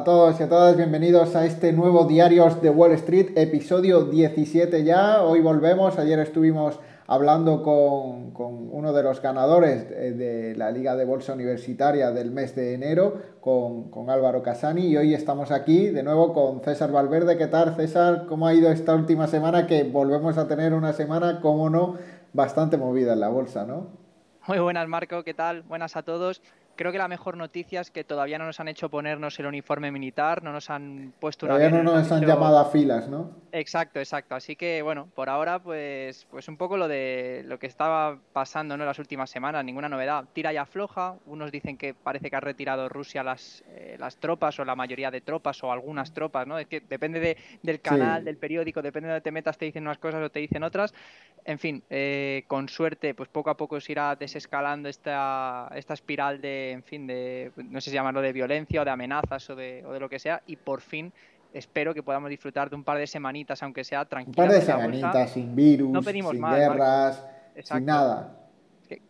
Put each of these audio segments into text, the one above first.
A todos y a todas, bienvenidos a este nuevo Diarios de Wall Street, episodio 17 ya. Hoy volvemos, ayer estuvimos hablando con, uno de los ganadores de, la Liga de Bolsa Universitaria del mes de enero, con, con, Álvaro Casani, y hoy estamos aquí de nuevo con César Valverde. ¿Qué tal, César? ¿Cómo ha ido esta última semana? Que volvemos a tener una semana, como no, bastante movida en la bolsa, ¿no? Muy buenas, Marco, ¿qué tal? Buenas a todos creo que la mejor noticia es que todavía no nos han hecho ponernos el uniforme militar, no nos han puesto una... Todavía no nos han, llamado a filas, ¿no? Exacto, exacto. Así que, bueno, por ahora, pues, pues un poco lo de lo que estaba pasando ¿no? las últimas semanas, ninguna novedad. Tira y afloja, unos dicen que parece que ha retirado Rusia las, eh, las tropas o la mayoría de tropas o algunas tropas, ¿no? Es que depende del canal, del periódico, depende de donde te metas, te dicen unas cosas o te dicen otras. En fin, eh, con suerte, pues poco a poco se irá desescalando esta, esta espiral de en fin, de, no sé si llamarlo de violencia o de amenazas o de, o de lo que sea, y por fin espero que podamos disfrutar de un par de semanitas, aunque sea tranquilo. Un par de semanitas, sin virus, sin guerras, sin nada.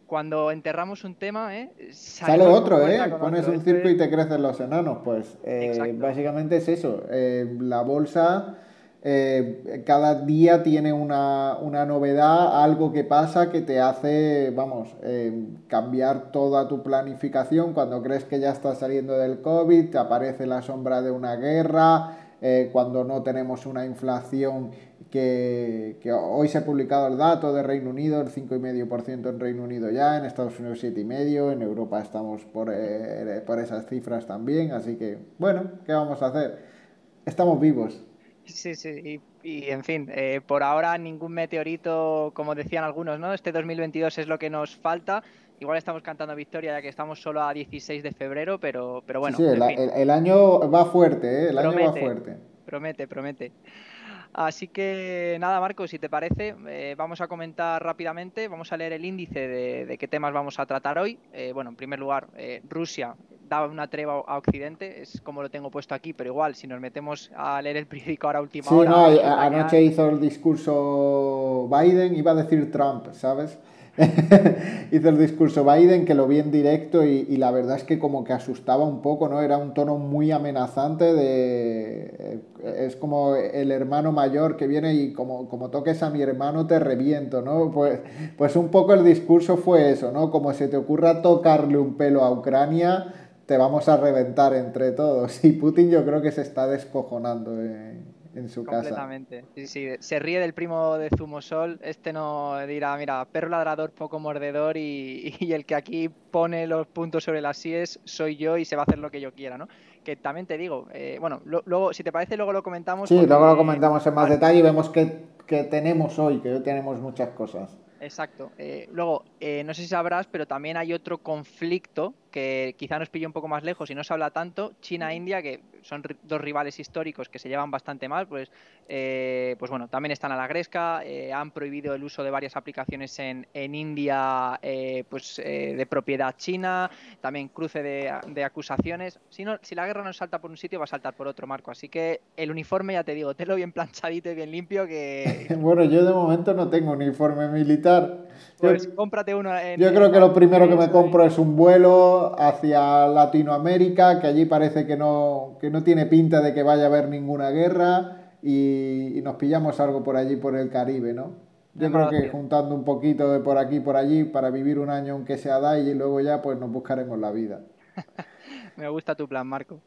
Cuando enterramos un tema, ¿eh? sale otro, ¿eh? Pones un circo y te crecen los enanos. Pues eh, básicamente es eso. Eh, la bolsa eh, cada día tiene una, novedad, algo que pasa que te hace, vamos, eh, cambiar toda tu planificación. Cuando crees que ya estás saliendo del COVID, te aparece la sombra de una guerra, eh, cuando no tenemos una inflación que, hoy se ha publicado el dato de Reino Unido, el 5,5% en Reino Unido ya, en Estados Unidos 7,5%, en Europa estamos por, por esas cifras también, así que, bueno, ¿qué vamos a hacer? Estamos vivos. Sí, sí, y, en fin, eh, por ahora ningún meteorito, como decían algunos, ¿no? Este 2022 es lo que nos falta. Igual estamos cantando victoria ya que estamos solo a 16 de febrero, pero, pero bueno. Sí, el, año va fuerte, ¿eh? El año va fuerte. Promete, promete. Así que nada, Marco, si te parece, eh, vamos a comentar rápidamente, vamos a leer el índice de, qué temas vamos a tratar hoy. Eh, bueno, en primer lugar, eh, Rusia daba una treva a Occidente, es como lo tengo puesto aquí, pero igual, si nos metemos a leer el periódico ahora última sí, No, anoche hizo el discurso Biden, iba a decir Trump, ¿sabes? hizo el discurso Biden, que lo vi en directo y, la verdad es que como que asustaba un poco, ¿no? Era un tono muy amenazante de... Es como el hermano mayor que viene y como, como toques a mi hermano te reviento, ¿no? Pues, pues un poco el discurso fue eso, ¿no? Como se te ocurra tocarle un pelo a Ucrania, te vamos a reventar entre todos. Y Putin yo creo que se está descojonando. Eh en su Completamente. Sí, sí, se ríe del primo de Zumosol. Este no dirá, mira, perro ladrador, poco mordedor y, el que aquí pone los puntos sobre las síes soy yo y se va a hacer lo que yo quiera, ¿no? Que también te digo, eh, bueno, luego, si te parece, luego lo comentamos. Sí, luego lo comentamos en más detalle y vemos qué, qué tenemos hoy, que hoy tenemos muchas cosas. Exacto. Eh, luego, eh, no sé si sabrás, pero también hay otro conflicto que quizá nos pilla un poco más lejos y no se habla tanto, China-India, que son dos rivales históricos que se llevan bastante mal, pues, eh, pues bueno, también están a la gresca, han prohibido el uso de varias aplicaciones en, en India pues, de propiedad china, también cruce de, acusaciones. Si, no, si la guerra no salta por un sitio, va a saltar por otro, Marco. Así que el uniforme, ya te digo, tenlo bien planchadito y bien limpio que... bueno, yo de momento no tengo uniforme militar pues cómprate uno. yo creo que lo primero que me compro es un vuelo hacia Latinoamérica, que allí parece que no, que no tiene pinta de que vaya a haber ninguna guerra y, nos pillamos algo por allí, por el Caribe, ¿no? Yo creo que juntando un poquito de por aquí y por allí para vivir un año aunque sea DAI y luego ya pues nos buscaremos la vida. Me gusta tu plan, Marco.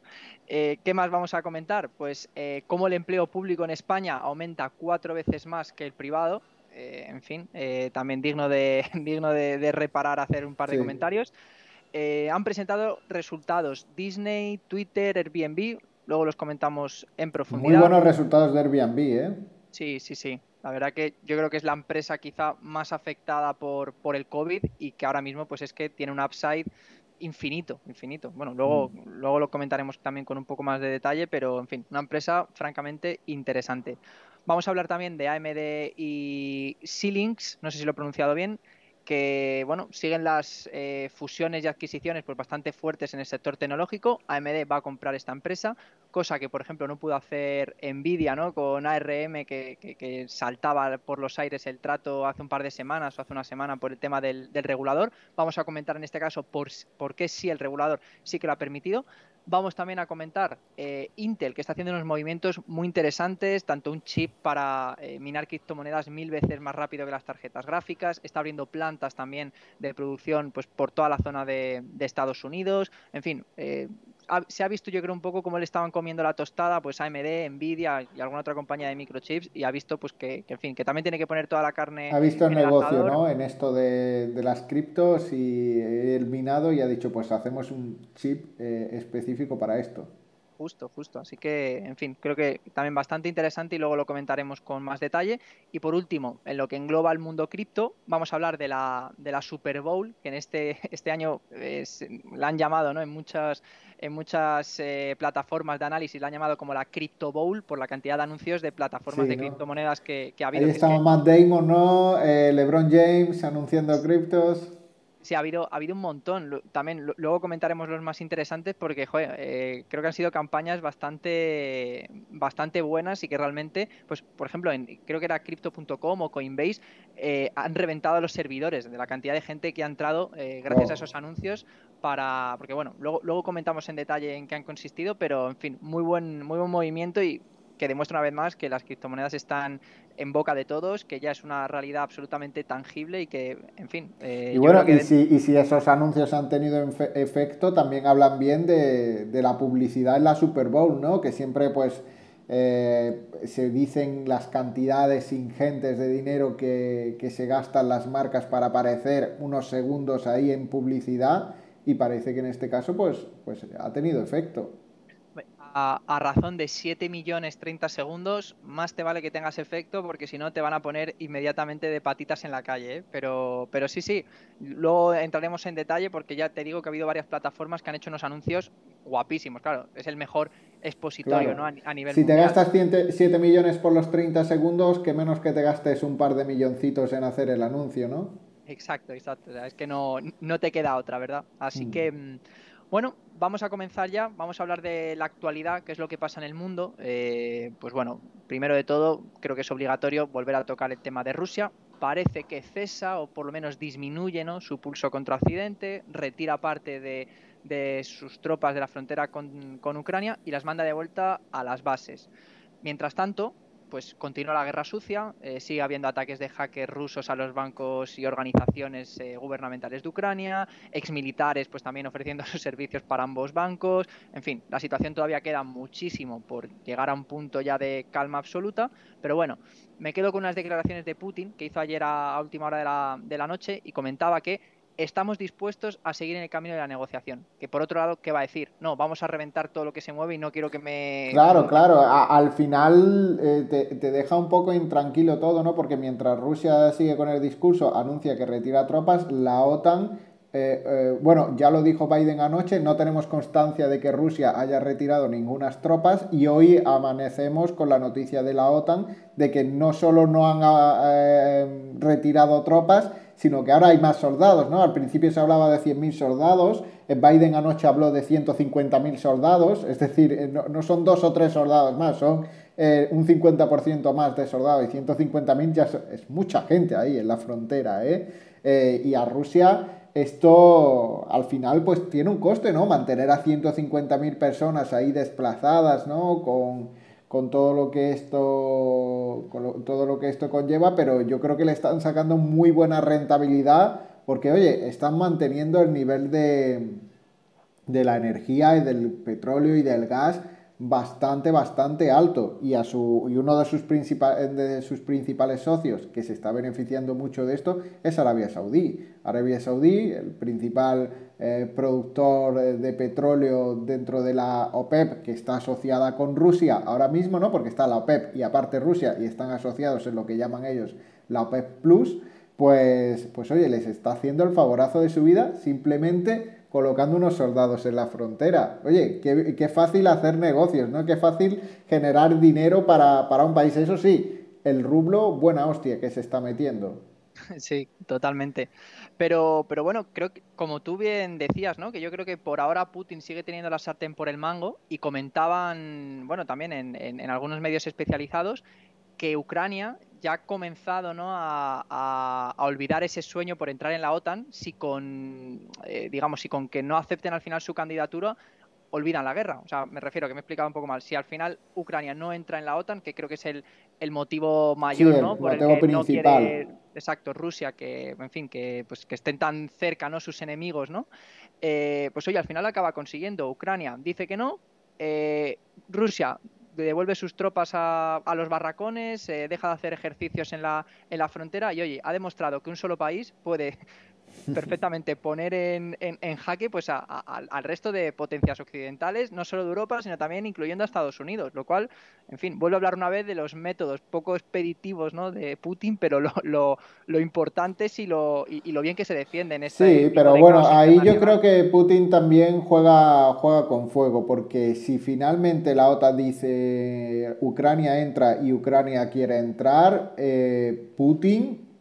Eh, ¿Qué más vamos a comentar? Pues eh, cómo el empleo público en España aumenta cuatro veces más que el privado eh, en fin, también digno de, digno de, reparar, hacer un par de comentarios. Eh, han presentado resultados Disney, Twitter, Airbnb, luego los comentamos en profundidad. Muy buenos resultados de Airbnb, ¿eh? Sí, sí, sí. La verdad que yo creo que es la empresa quizá más afectada por, por el COVID y que ahora mismo pues es que tiene un upside infinito, infinito. Bueno, luego, mm. luego lo comentaremos también con un poco más de detalle, pero en fin, una empresa francamente interesante. Vamos a hablar también de AMD y Xilinx, no sé si lo he pronunciado bien, que bueno, siguen las eh, fusiones y adquisiciones pues, bastante fuertes en el sector tecnológico. AMD va a comprar esta empresa, cosa que por ejemplo no pudo hacer Nvidia ¿no? con ARM, que, saltaba por los aires el trato hace un par de semanas o hace una semana por el tema del, regulador. Vamos a comentar en este caso por, por qué sí el regulador sí que lo ha permitido. Vamos también a comentar eh, Intel, que está haciendo unos movimientos muy interesantes, tanto un chip para eh, minar criptomonedas mil veces más rápido que las tarjetas gráficas, está abriendo plantas también de producción pues, por toda la zona de, Estados Unidos, en fin, eh, se ha visto yo creo un poco cómo le estaban comiendo la tostada pues AMD, Nvidia y alguna otra compañía de microchips y ha visto pues que, en fin, que también tiene que poner toda la carne. Ha visto el negocio, ¿no? En esto de, las criptos y el minado y ha dicho pues hacemos un chip eh, específico para esto. Justo, justo. Así que, en fin, creo que también bastante interesante y luego lo comentaremos con más detalle. Y por último, en lo que engloba el mundo cripto, vamos a hablar de la, de la Super Bowl, que en este, este año la han llamado ¿no? en muchas, en muchas eh, plataformas de análisis, la han llamado como la Crypto Bowl por la cantidad de anuncios de plataformas de criptomonedas que, ha habido. Ahí estamos Matt Damon, ¿no? Eh, LeBron James anunciando criptos. Sí, ha habido, ha habido un montón. También luego comentaremos los más interesantes porque joder, eh, creo que han sido campañas bastante, bastante buenas y que realmente, pues por ejemplo, en, creo que era crypto.com o Coinbase, eh, han reventado los servidores de la cantidad de gente que ha entrado eh, gracias a esos anuncios para, porque bueno, luego, luego comentamos en detalle en qué han consistido, pero en fin, muy buen, muy buen movimiento y que demuestra una vez más que las criptomonedas están en boca de todos, que ya es una realidad absolutamente tangible y que, en fin. Eh, y bueno, y, si, esos anuncios han tenido efecto, también hablan bien de, la publicidad en la Super Bowl, ¿no? Que siempre, pues. Eh, se dicen las cantidades ingentes de dinero que, que, se gastan las marcas para aparecer unos segundos ahí en publicidad y parece que en este caso pues, pues ha tenido efecto a, razón de 7 millones 30 segundos, más te vale que tengas efecto porque si no te van a poner inmediatamente de patitas en la calle. ¿eh? Pero, pero sí, sí, luego entraremos en detalle porque ya te digo que ha habido varias plataformas que han hecho unos anuncios guapísimos. Claro, es el mejor expositorio ¿no? a, nivel Si te gastas 7 millones por los 30 segundos, que menos que te gastes un par de milloncitos en hacer el anuncio, ¿no? Exacto, exacto. es que no, no te queda otra, ¿verdad? Así mm. que, mm, bueno, vamos a comenzar ya, vamos a hablar de la actualidad, qué es lo que pasa en el mundo. Eh, pues bueno, primero de todo, creo que es obligatorio volver a tocar el tema de Rusia. Parece que cesa o por lo menos disminuye ¿no? su pulso contra Occidente, retira parte de, sus tropas de la frontera con, con Ucrania y las manda de vuelta a las bases. Mientras tanto, pues continúa la guerra sucia, eh, sigue habiendo ataques de hackers rusos a los bancos y organizaciones eh, gubernamentales de Ucrania, exmilitares pues también ofreciendo sus servicios para ambos bancos, en fin, la situación todavía queda muchísimo por llegar a un punto ya de calma absoluta, pero bueno, me quedo con unas declaraciones de Putin que hizo ayer a, última hora de la, de la noche y comentaba que estamos dispuestos a seguir en el camino de la negociación. Que por otro lado, ¿qué va a decir? No, vamos a reventar todo lo que se mueve y no quiero que me... Claro, claro, al final eh, te, deja un poco intranquilo todo, ¿no? Porque mientras Rusia sigue con el discurso, anuncia que retira tropas, la OTAN... Eh, eh, bueno, ya lo dijo Biden anoche, no tenemos constancia de que Rusia haya retirado ninguna tropas y hoy amanecemos con la noticia de la OTAN de que no solo no han retirado tropas, sino que ahora hay más soldados, ¿no? Al principio se hablaba de 100.000 soldados, eh, Biden anoche habló de 150.000 soldados, es decir, eh, no, son dos o tres soldados más, son eh, un 50% más de soldados y 150.000 ya es, mucha gente ahí en la frontera, ¿eh? y a Rusia esto al final pues tiene un coste, ¿no? Mantener a 150.000 personas ahí desplazadas, ¿no? Con con todo lo que esto con todo lo que esto conlleva, pero yo creo que le están sacando muy buena rentabilidad porque oye, están manteniendo el nivel de de la energía y del petróleo y del gas bastante, bastante alto. Y, a su, y uno de sus, de sus principales socios que se está beneficiando mucho de esto es Arabia Saudí. Arabia Saudí, el principal eh, productor de petróleo dentro de la OPEP, que está asociada con Rusia ahora mismo, ¿no? Porque está la OPEP y aparte Rusia y están asociados en lo que llaman ellos la OPEP Plus, pues, pues oye, les está haciendo el favorazo de su vida simplemente colocando unos soldados en la frontera. Oye, qué, fácil hacer negocios, ¿no? Qué fácil generar dinero para, para un país. Eso sí, el rublo, buena hostia que se está metiendo. Sí, totalmente. Pero, pero bueno, creo que, como tú bien decías, ¿no? Que yo creo que por ahora Putin sigue teniendo la sartén por el mango y comentaban, bueno, también en, en, algunos medios especializados, que Ucrania ya ha comenzado ¿no? a, a, olvidar ese sueño por entrar en la OTAN si con, eh, digamos, si con que no acepten al final su candidatura olvidan la guerra. O sea, me refiero, que me he explicado un poco mal. Si al final Ucrania no entra en la OTAN, que creo que es el, el motivo mayor, ¿no? Por el que principal. no quiere, exacto, Rusia, que, en fin, que, pues, que estén tan cerca, ¿no? Sus enemigos, ¿no? Eh, pues oye, al final acaba consiguiendo. Ucrania dice que no. Eh, Rusia devuelve sus tropas a, a los barracones, eh, deja de hacer ejercicios en la, en la frontera y oye, ha demostrado que un solo país puede perfectamente poner en, en, jaque pues al resto de potencias occidentales, no solo de Europa, sino también incluyendo a Estados Unidos, lo cual, en fin, vuelvo a hablar una vez de los métodos poco expeditivos ¿no? de Putin, pero lo, lo, lo importantes y lo, y, lo bien que se defienden. Este sí, pero bueno, ahí yo creo que Putin también juega, juega con fuego, porque si finalmente la OTAN dice Ucrania entra y Ucrania quiere entrar, eh, Putin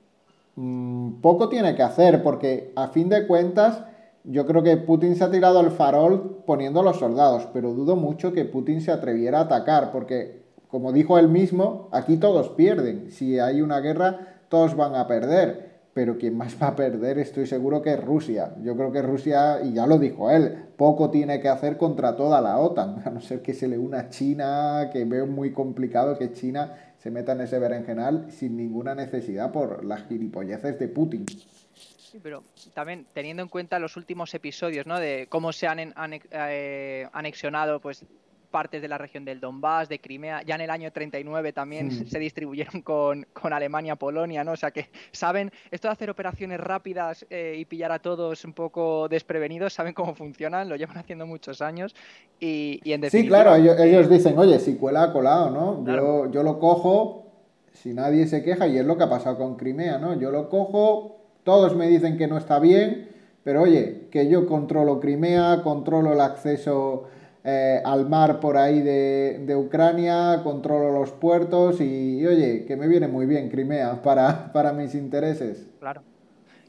poco tiene que hacer, porque a fin de cuentas yo creo que Putin se ha tirado al farol poniendo los soldados, pero dudo mucho que Putin se atreviera a atacar, porque como dijo él mismo, aquí todos pierden. Si hay una guerra, todos van a perder. Pero quien más va a perder estoy seguro que es Rusia. Yo creo que Rusia, y ya lo dijo él, poco tiene que hacer contra toda la OTAN, a no ser que se le una China, que veo muy complicado que China se meta en ese berenjenal sin ninguna necesidad por las gilipolleces de Putin. Sí, pero también teniendo en cuenta los últimos episodios, ¿no? De cómo se han eh, anexionado, pues partes de la región del Donbass, de Crimea. Ya en el año 39 también hmm. se distribuyeron con, con, Alemania, Polonia, ¿no? O sea que saben, esto de hacer operaciones rápidas eh, y pillar a todos un poco desprevenidos, saben cómo funcionan, lo llevan haciendo muchos años y, y en definitiva... Sí, claro, ellos, dicen, oye, si cuela, ha colado, ¿no? Yo, yo lo cojo, si nadie se queja, y es lo que ha pasado con Crimea, ¿no? Yo lo cojo, todos me dicen que no está bien, pero oye, que yo controlo Crimea, controlo el acceso eh, al mar por ahí de, de, Ucrania, controlo los puertos y, oye, que me viene muy bien Crimea para, para mis intereses. Claro.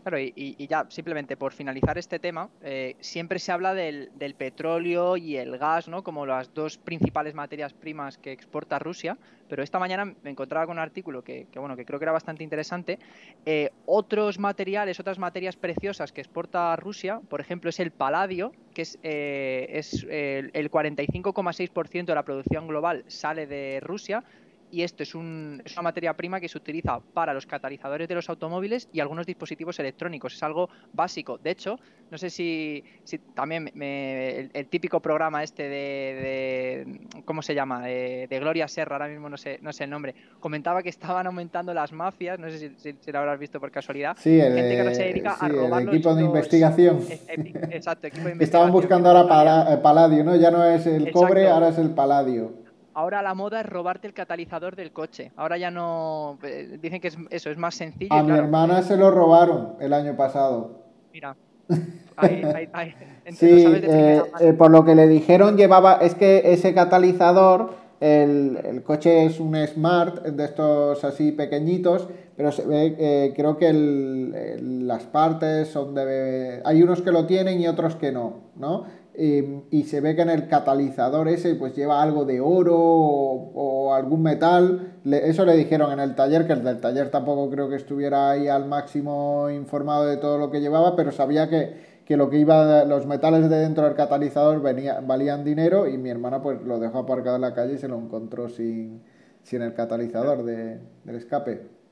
Claro, y, ya simplemente por finalizar este tema, eh, siempre se habla del, petróleo y el gas, ¿no? Como las dos principales materias primas que exporta Rusia. Pero esta mañana me encontraba con un artículo que, bueno, que creo que era bastante interesante. Eh, otros materiales, otras materias preciosas que exporta Rusia, por ejemplo, es el paladio, que es, eh, es el 45,6% de la producción global sale de Rusia y esto es, una materia prima que se utiliza para los catalizadores de los automóviles y algunos dispositivos electrónicos. Es algo básico. De hecho, no sé si, también el, típico programa este de, ¿cómo se llama? De, Gloria Serra, ahora mismo no sé, no sé el nombre, comentaba que estaban aumentando las mafias, no sé si, lo habrás visto por casualidad. Sí, el, equipo de investigación. E, e, exacto, equipo de investigación. Estaban buscando ahora paladio, ¿no? Ya no es el cobre, ahora es el paladio ahora la moda es robarte el catalizador del coche. Ahora ya no. Eh, dicen que es, eso es más sencillo. A mi hermana se lo robaron el año pasado. Mira. sí, eh, eh, por lo que le dijeron, llevaba. Es que ese catalizador. El, coche es un Smart de estos así pequeñitos, pero se ve, creo que las partes son de... Hay unos que lo tienen y otros que no, ¿no? Y se ve que en el catalizador ese pues lleva algo de oro o, algún metal. eso le dijeron en el taller, que el del taller tampoco creo que estuviera ahí al máximo informado de todo lo que llevaba, pero sabía que, lo que iba, los metales de dentro del catalizador valían dinero y mi hermana pues lo dejó aparcado en la calle y se lo encontró sin, sin el catalizador de, del escape.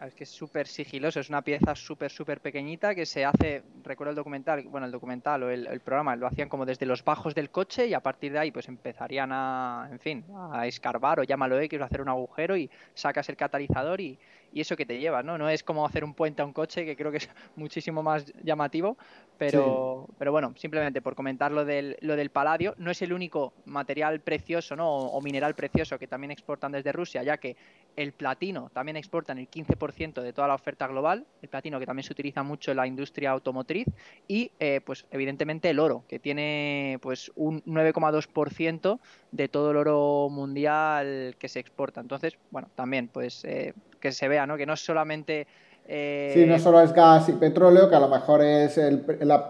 Es que es súper sigiloso, es una pieza súper, súper pequeñita que se hace, recuerdo el documental, bueno, el documental o el, programa lo hacían como desde los bajos del coche y a partir de ahí pues empezarían a, en fin, a escarbar o llámalo X, hacer un agujero y sacas el catalizador y, y eso que te lleva, ¿no? No es como hacer un puente a un coche, que creo que es muchísimo más llamativo, pero, pero bueno, simplemente por comentar lo del, lo del paladio, no es el único material precioso, ¿no? O, mineral precioso que también exportan desde Rusia, ya que el platino también exportan el 15% de toda la oferta global, el platino que también se utiliza mucho en la industria automotriz, y eh, pues evidentemente el oro, que tiene pues un 9,2% de todo el oro mundial que se exporta. Entonces, bueno, también pues eh, que se vea, ¿no? Que no es solamente... Eh... Sí, no solo es gas y petróleo, que a lo mejor es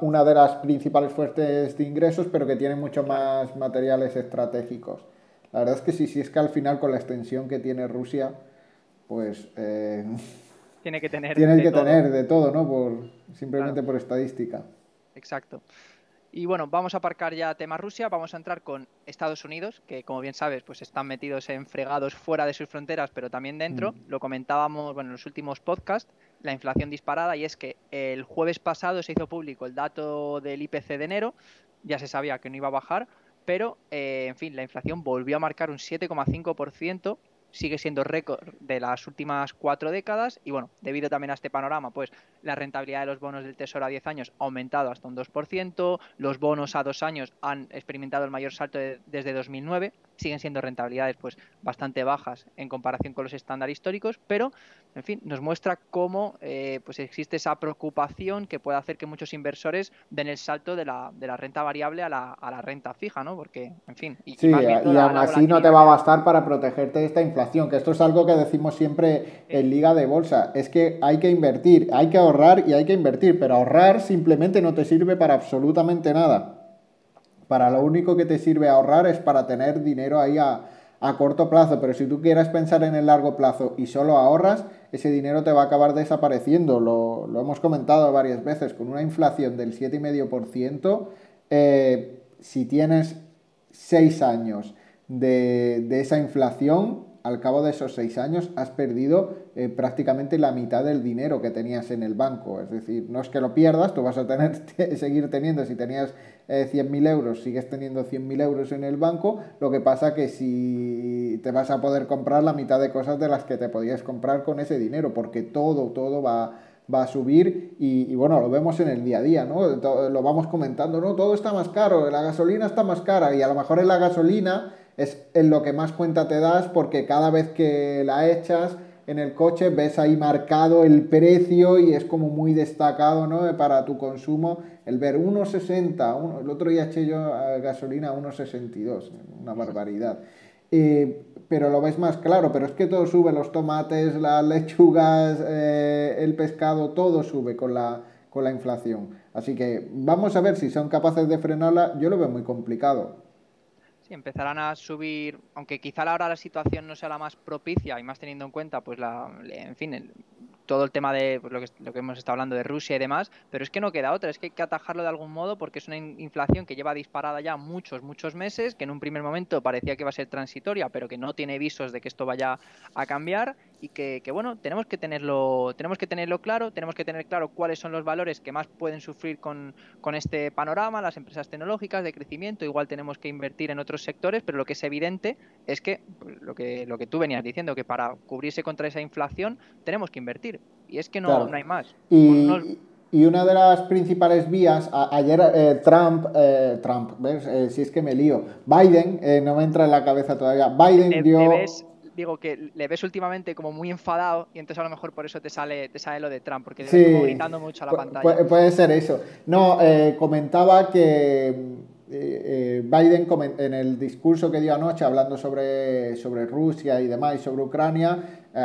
una de las principales fuentes de ingresos, pero que tiene mucho más materiales estratégicos. La verdad es que sí, sí es que al final con la extensión que tiene Rusia, pues... Eh, tiene que tener... Tiene que tener de todo, ¿no? Por, simplemente por estadística. Exacto. Y bueno, vamos a aparcar ya tema Rusia, vamos a entrar con Estados Unidos, que como bien sabes, pues están metidos en fregados fuera de sus fronteras, pero también dentro. Mm. Lo comentábamos bueno, en los últimos podcasts, la inflación disparada, y es que el jueves pasado se hizo público el dato del IPC de enero, ya se sabía que no iba a bajar, pero eh, en fin, la inflación volvió a marcar un 7,5% sigue siendo récord de las últimas cuatro décadas y bueno, debido también a este panorama, pues la rentabilidad de los bonos del Tesoro a 10 años ha aumentado hasta un 2%, los bonos a dos años han experimentado el mayor salto desde 2009, siguen siendo rentabilidades pues bastante bajas en comparación con los estándares históricos, pero en fin, nos muestra cómo eh, pues existe esa preocupación que puede hacer que muchos inversores den el salto de la, de la renta variable a la, a la renta fija, ¿no? Porque, en fin... Y, sí, y aún así no te va a bastar para protegerte de esta inflación, que esto es algo que decimos siempre en Liga de Bolsa, es que hay que invertir, hay que ahorrar y hay que invertir, pero ahorrar simplemente no te sirve para absolutamente nada. Para lo único que te sirve ahorrar es para tener dinero ahí a, a corto plazo, pero si tú quieres pensar en el largo plazo y solo ahorras, ese dinero te va a acabar desapareciendo. Lo, hemos comentado varias veces, con una inflación del 7,5%, eh, si tienes 6 años de, de esa inflación, al cabo de esos seis años has perdido eh, prácticamente la mitad del dinero que tenías en el banco. Es decir, no es que lo pierdas, tú vas a tener, seguir teniendo, si tenías eh, 100.000 euros, sigues teniendo 100.000 euros en el banco, lo que pasa que si te vas a poder comprar la mitad de cosas de las que te podías comprar con ese dinero, porque todo, todo va va a subir y, bueno, lo vemos en el día a día, ¿no? lo vamos comentando, no, todo está más caro, la gasolina está más cara y a lo mejor en la gasolina es en lo que más cuenta te das porque cada vez que la echas en el coche ves ahí marcado el precio y es como muy destacado ¿no? para tu consumo el ver 1,60, el otro día eché yo gasolina a 1,62, una barbaridad. Eh, pero lo ves más claro, pero es que todo sube, los tomates, las lechugas, eh, el pescado, todo sube con la, con la inflación. Así que vamos a ver si son capaces de frenarla, yo lo veo muy complicado. Sí, empezarán a subir, aunque quizá ahora la situación no sea la más propicia y más teniendo en cuenta, pues la, en fin, todo el tema de pues, lo, que, lo que hemos estado hablando de Rusia y demás, pero es que no queda otra, es que hay que atajarlo de algún modo porque es una inflación que lleva disparada ya muchos, muchos meses, que en un primer momento parecía que iba a ser transitoria, pero que no tiene visos de que esto vaya a cambiar y que, bueno, tenemos que tenerlo, tenemos que tenerlo claro, tenemos que tener claro cuáles son los valores que más pueden sufrir con, con este panorama, las empresas tecnológicas de crecimiento, igual tenemos que invertir en otros sectores, pero lo que es evidente es que pues, lo que, lo que tú venías diciendo, que para cubrirse contra esa inflación tenemos que invertir. Y es que no, no hay más. Y... Y una de las principales vías, ayer eh, Trump, eh, Trump, ¿ves? Eh, si es que me lío, Biden, no me entra en la cabeza todavía, Biden dio digo que le ves últimamente como muy enfadado y entonces a lo mejor por eso te sale, te sale lo de Trump, porque le como gritando mucho a la pantalla. Puede, ser eso. No, eh, comentaba que eh, eh, Biden en el discurso que dio anoche hablando sobre, sobre Rusia y demás y sobre Ucrania,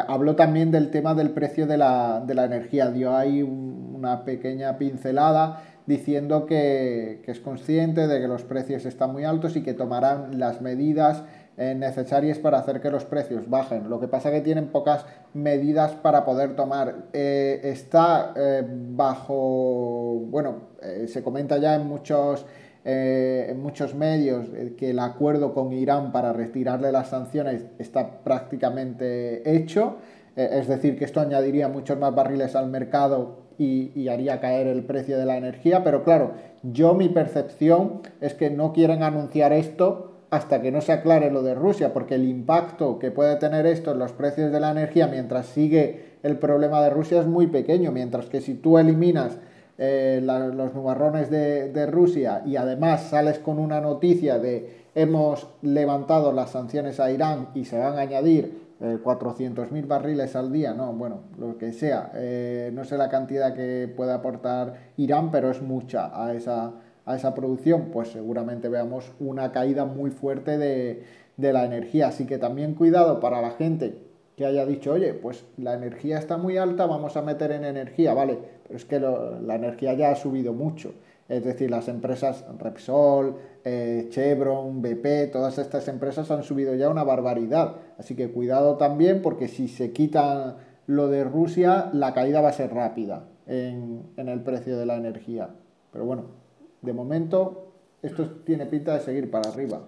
habló también del tema del precio de la, de la energía. Dio ahí una pequeña pincelada diciendo que, que es consciente de que los precios están muy altos y que tomarán las medidas eh, necesarias para hacer que los precios bajen. Lo que pasa es que tienen pocas medidas para poder tomar. Eh, está eh, bajo, bueno, se comenta ya en muchos, en muchos medios que el acuerdo con Irán para retirarle las sanciones está prácticamente hecho. Eh, es decir, que esto añadiría muchos más barriles al mercado y, haría caer el precio de la energía. Pero claro, yo mi percepción es que no quieren anunciar esto hasta que no se aclare lo de Rusia, porque el impacto que puede tener esto en los precios de la energía mientras sigue el problema de Rusia es muy pequeño, mientras que si tú eliminas eh, los nubarrones de, Rusia y además sales con una noticia de hemos levantado las sanciones a Irán y se van a añadir eh, 400.000 barriles al día, no, bueno, lo que sea, eh, no sé la cantidad que puede aportar Irán, pero es mucha a esa a esa producción, pues seguramente veamos una caída muy fuerte de, la energía. Así que también cuidado para la gente que haya dicho, oye, pues la energía está muy alta, vamos a meter en energía, vale, pero es que la energía ya ha subido mucho. Es decir, las empresas Repsol, eh, Chevron, BP, todas estas empresas han subido ya una barbaridad. Así que cuidado también porque si se quita lo de Rusia, la caída va a ser rápida en, en el precio de la energía. Pero bueno, de momento esto tiene pinta de seguir para arriba.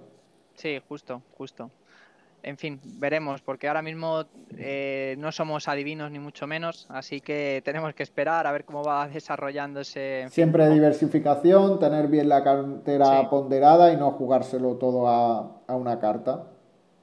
Sí, justo, justo. En fin, veremos, porque ahora mismo eh, no somos adivinos ni mucho menos, así que tenemos que esperar a ver cómo va desarrollándose. Siempre diversificación, tener bien la cartera ponderada y no jugárselo todo a, a una carta.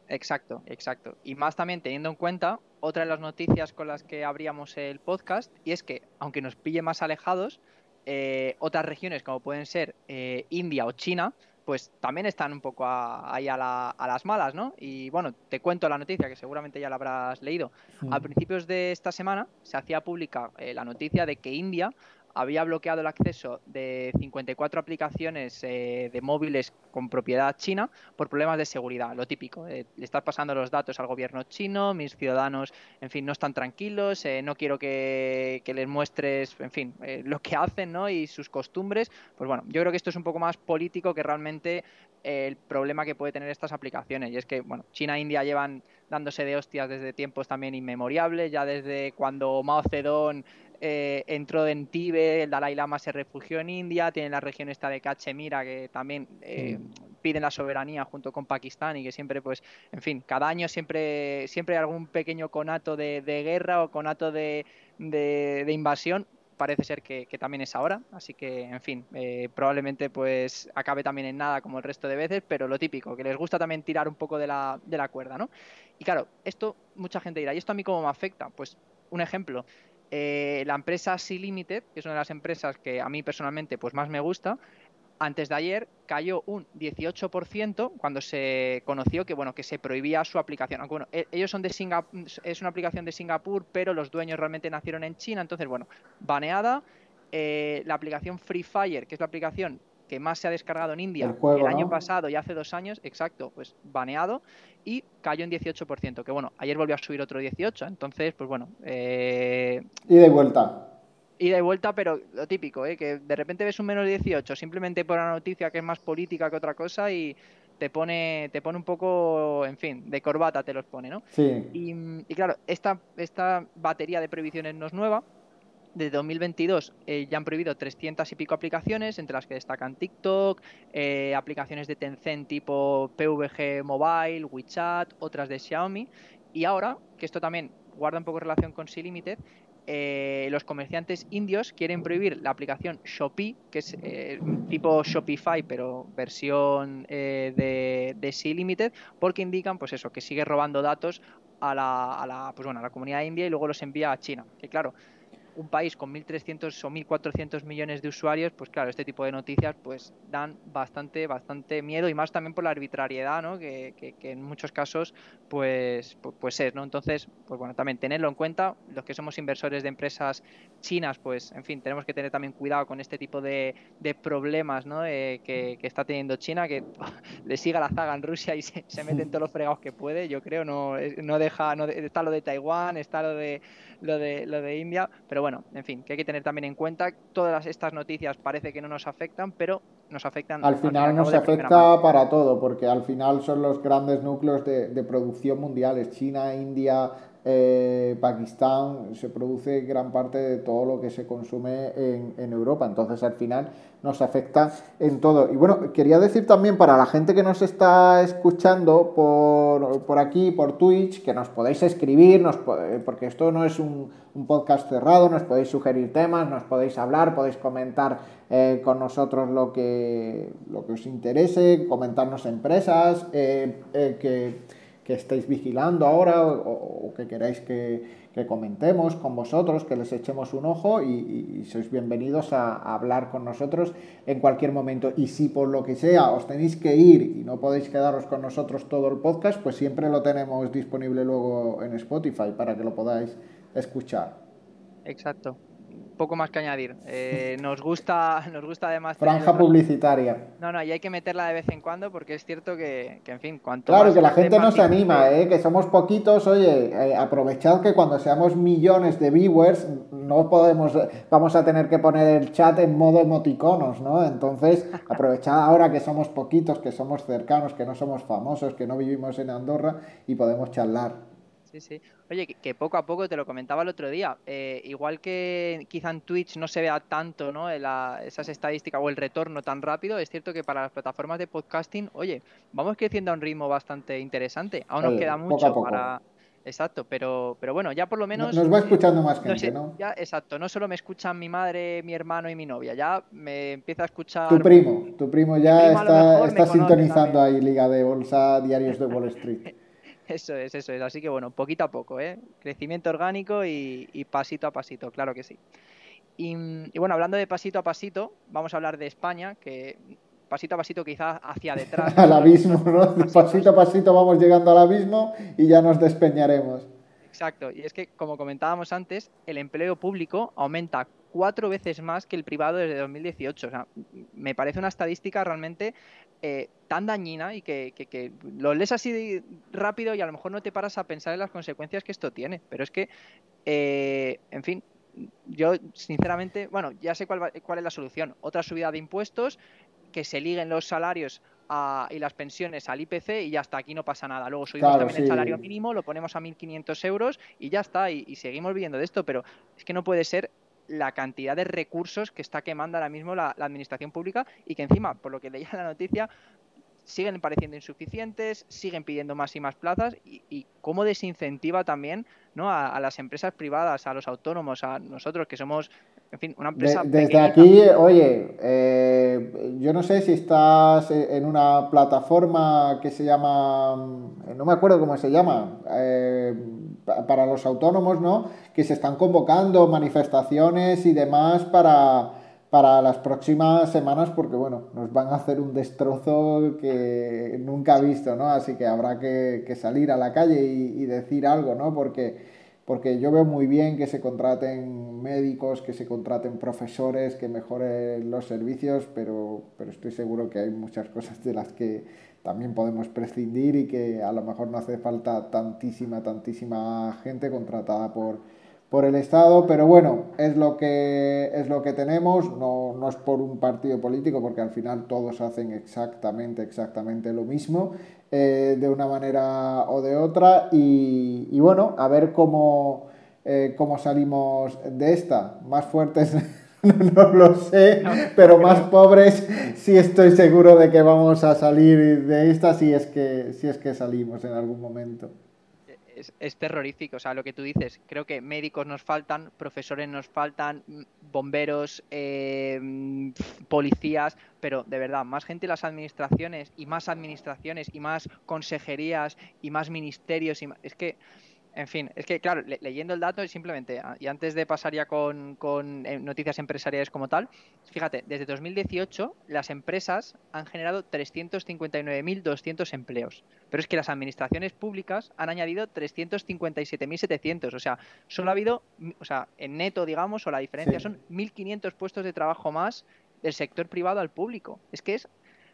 Exacto, exacto. Y más también teniendo en cuenta otra de las noticias con las que abríamos el podcast, y es que, aunque nos pille más alejados, eh, otras regiones como pueden ser eh, India o China, pues también están un poco ahí a, las malas, ¿no? Y bueno, te cuento la noticia que seguramente ya la habrás leído. A principios de esta semana se hacía pública eh, la noticia de que India había bloqueado el acceso de 54 aplicaciones eh, de móviles con propiedad china por problemas de seguridad, lo típico. Eh, le estás pasando los datos al gobierno chino, mis ciudadanos, en fin, no están tranquilos, eh, no quiero que, les muestres, en fin, lo que hacen ¿no? y sus costumbres. Pues bueno, yo creo que esto es un poco más político que realmente el problema que puede tener estas aplicaciones. Y es que, bueno, China e India llevan dándose de hostias desde tiempos también inmemoriales, ya desde cuando Mao Zedong eh, entró en Tíbet, el Dalai Lama se refugió en India, tiene la región esta de Cachemira que también eh, piden la soberanía junto con Pakistán y que siempre, pues, en fin, cada año siempre, siempre hay algún pequeño conato de, guerra o conato de, de, invasión parece ser que, también es ahora, así que, en fin, eh, probablemente pues acabe también en nada como el resto de veces, pero lo típico, que les gusta también tirar un poco de la, de la cuerda, ¿no? Y claro, esto mucha gente dirá, ¿y esto a mí cómo me afecta? Pues un ejemplo, eh, la empresa Sea Limited, que es una de las empresas que a mí personalmente pues más me gusta, antes de ayer cayó un 18% cuando se conoció que bueno que se prohibía su aplicación. Aunque bueno, e-, ellos son de Singapur, es una aplicación de Singapur, pero los dueños realmente nacieron en China, entonces bueno, baneada. Eh, la aplicación Free Fire, que es la aplicación que más se ha descargado en India el, año pasado y hace dos años, exacto, pues baneado y cayó en 18%, que bueno, ayer volvió a subir otro 18%, entonces, pues bueno. Eh... Y de vuelta. Y de vuelta, pero lo típico, ¿eh? que de repente ves un menos 18 simplemente por la noticia que es más política que otra cosa y te pone, te pone un poco, en fin, de corbata te los pone, ¿no? Sí. Y, y claro, esta, esta batería de previsiones no es nueva, de 2022 eh, ya han prohibido 300 y pico aplicaciones, entre las que destacan TikTok, eh, aplicaciones de Tencent tipo PVG Mobile, WeChat, otras de Xiaomi. Y ahora, que esto también guarda un poco relación con Sea Limited, eh, los comerciantes indios quieren prohibir la aplicación Shopee, que es tipo Shopify, pero versión de, de Sea Limited, porque indican, pues eso, que sigue robando datos a la, a la, pues bueno, a la comunidad india y luego los envía a China. Que claro, un país con 1.300 o 1.400 millones de usuarios, pues claro, este tipo de noticias pues dan bastante, bastante miedo y más también por la arbitrariedad, ¿no? Que, que, en muchos casos pues, pues es, ¿no? Entonces, pues bueno, también tenerlo en cuenta, los que somos inversores de empresas chinas, pues en fin, tenemos que tener también cuidado con este tipo de, de problemas, ¿no? Eh, que, está teniendo China, que le siga la zaga en Rusia y se, se mete en todos los fregados que puede, yo creo, no, no deja, no está lo de Taiwán, está lo de lo de, lo de India. Pero bueno, en fin, que hay que tener también en cuenta, todas estas noticias parece que no nos afectan, pero nos afectan. Al final nos afecta para todo, porque al final son los grandes núcleos de, producción mundiales, China, India, eh, Pakistán se produce gran parte de todo lo que se consume en, Europa. Entonces, al final nos afecta en todo. Y bueno, quería decir también para la gente que nos está escuchando por, por aquí, por Twitch, que nos podéis escribir, nos, porque esto no es un, podcast cerrado, nos podéis sugerir temas, nos podéis hablar, podéis comentar eh, con nosotros lo que, lo que os interese, comentarnos empresas, eh, que que estéis vigilando ahora o, que queráis que, comentemos con vosotros, que les echemos un ojo y, sois bienvenidos a, hablar con nosotros en cualquier momento. Y si por lo que sea os tenéis que ir y no podéis quedaros con nosotros todo el podcast, pues siempre lo tenemos disponible luego en Spotify para que lo podáis escuchar. Exacto poco más que añadir. Eh, nos gusta, nos gusta además. Franja publicitaria. No, no, y hay que meterla de vez en cuando porque es cierto que, en fin, cuanto. Claro, que la gente no se anima, ¿eh? que somos poquitos. Oye, eh, aprovechad que cuando seamos millones de viewers, no podemos, vamos a tener que poner el chat en modo emoticonos, ¿no? Entonces, aprovechad ahora que somos poquitos, que somos cercanos, que no somos famosos, que no vivimos en Andorra y podemos charlar. Sí, sí. Oye, que, poco a poco, te lo comentaba el otro día, eh, igual que quizá en Twitch no se vea tanto ¿no? esas estadísticas o el retorno tan rápido, es cierto que para las plataformas de podcasting, oye, vamos creciendo a un ritmo bastante interesante. Aún nos queda mucho para... Exacto, pero, pero bueno, ya por lo menos... Nos va escuchando más gente, ¿no? Ya, exacto, no solo me escuchan mi madre, mi hermano y mi novia, ya me empieza a escuchar... Tu primo, tu primo ya está, está sintonizando ahí Liga de Bolsa, Diarios de Wall Street. Eso es, eso es. Así que bueno, poquito a poco, ¿eh? Crecimiento orgánico y, pasito a pasito, claro que sí. Y, bueno, hablando de pasito a pasito, vamos a hablar de España, que pasito a pasito quizás hacia detrás. al abismo, ¿no? Pasito a pasito vamos llegando al abismo y ya nos despeñaremos. Exacto, y es que como comentábamos antes, el empleo público aumenta cuatro veces más que el privado desde 2018. O sea, me parece una estadística realmente eh, tan dañina y que, lo lees así rápido y a lo mejor no te paras a pensar en las consecuencias que esto tiene. Pero es que, eh, en fin, yo sinceramente, bueno, ya sé cuál, cuál es la solución. Otra subida de impuestos, que se liguen los salarios y las pensiones al IPC y ya está, aquí no pasa nada. Luego subimos también el salario mínimo, lo ponemos a 1.500 euros y ya está, y, y, seguimos viviendo de esto, pero es que no puede ser la cantidad de recursos que está quemando ahora mismo la, administración pública y que encima, por lo que leía la noticia, siguen pareciendo insuficientes, siguen pidiendo más y más plazas y, cómo desincentiva también ¿no? A, las empresas privadas, a los autónomos, a nosotros que somos, en fin, una empresa. desde aquí, oye, eh, yo no sé si estás en una plataforma que se llama, no me acuerdo cómo se llama, eh, para los autónomos, ¿no? Que se están convocando manifestaciones y demás para, para las próximas semanas porque, bueno, nos van a hacer un destrozo que nunca he visto, ¿no? Así que habrá que, salir a la calle y, decir algo, ¿no? Porque, porque yo veo muy bien que se contraten médicos, que se contraten profesores, que mejoren los servicios, pero, pero estoy seguro que hay muchas cosas de las que también podemos prescindir y que a lo mejor no hace falta tantísima, tantísima gente contratada por, por el Estado, pero bueno, es lo que, es lo que tenemos, no, no, es por un partido político, porque al final todos hacen exactamente, exactamente lo mismo, eh, de una manera o de otra, y, bueno, a ver cómo, eh, cómo salimos de esta, más fuertes no lo sé, pero más pobres sí estoy seguro de que vamos a salir de esta si es que, si es que salimos en algún momento. Es, terrorífico, o sea, lo que tú dices, creo que médicos nos faltan, profesores nos faltan, bomberos, eh, policías, pero de verdad, más gente en las administraciones y más administraciones y más consejerías y más ministerios, y es que en fin, es que claro, leyendo el dato simplemente, ah, y antes de pasar ya con, eh, noticias empresariales como tal, fíjate, desde 2018 las empresas han generado 359.200 empleos, pero es que las administraciones públicas han añadido 357.700, o sea, solo ha habido, o sea, en neto, digamos, o la diferencia son 1.500 puestos de trabajo más del sector privado al público. Es que es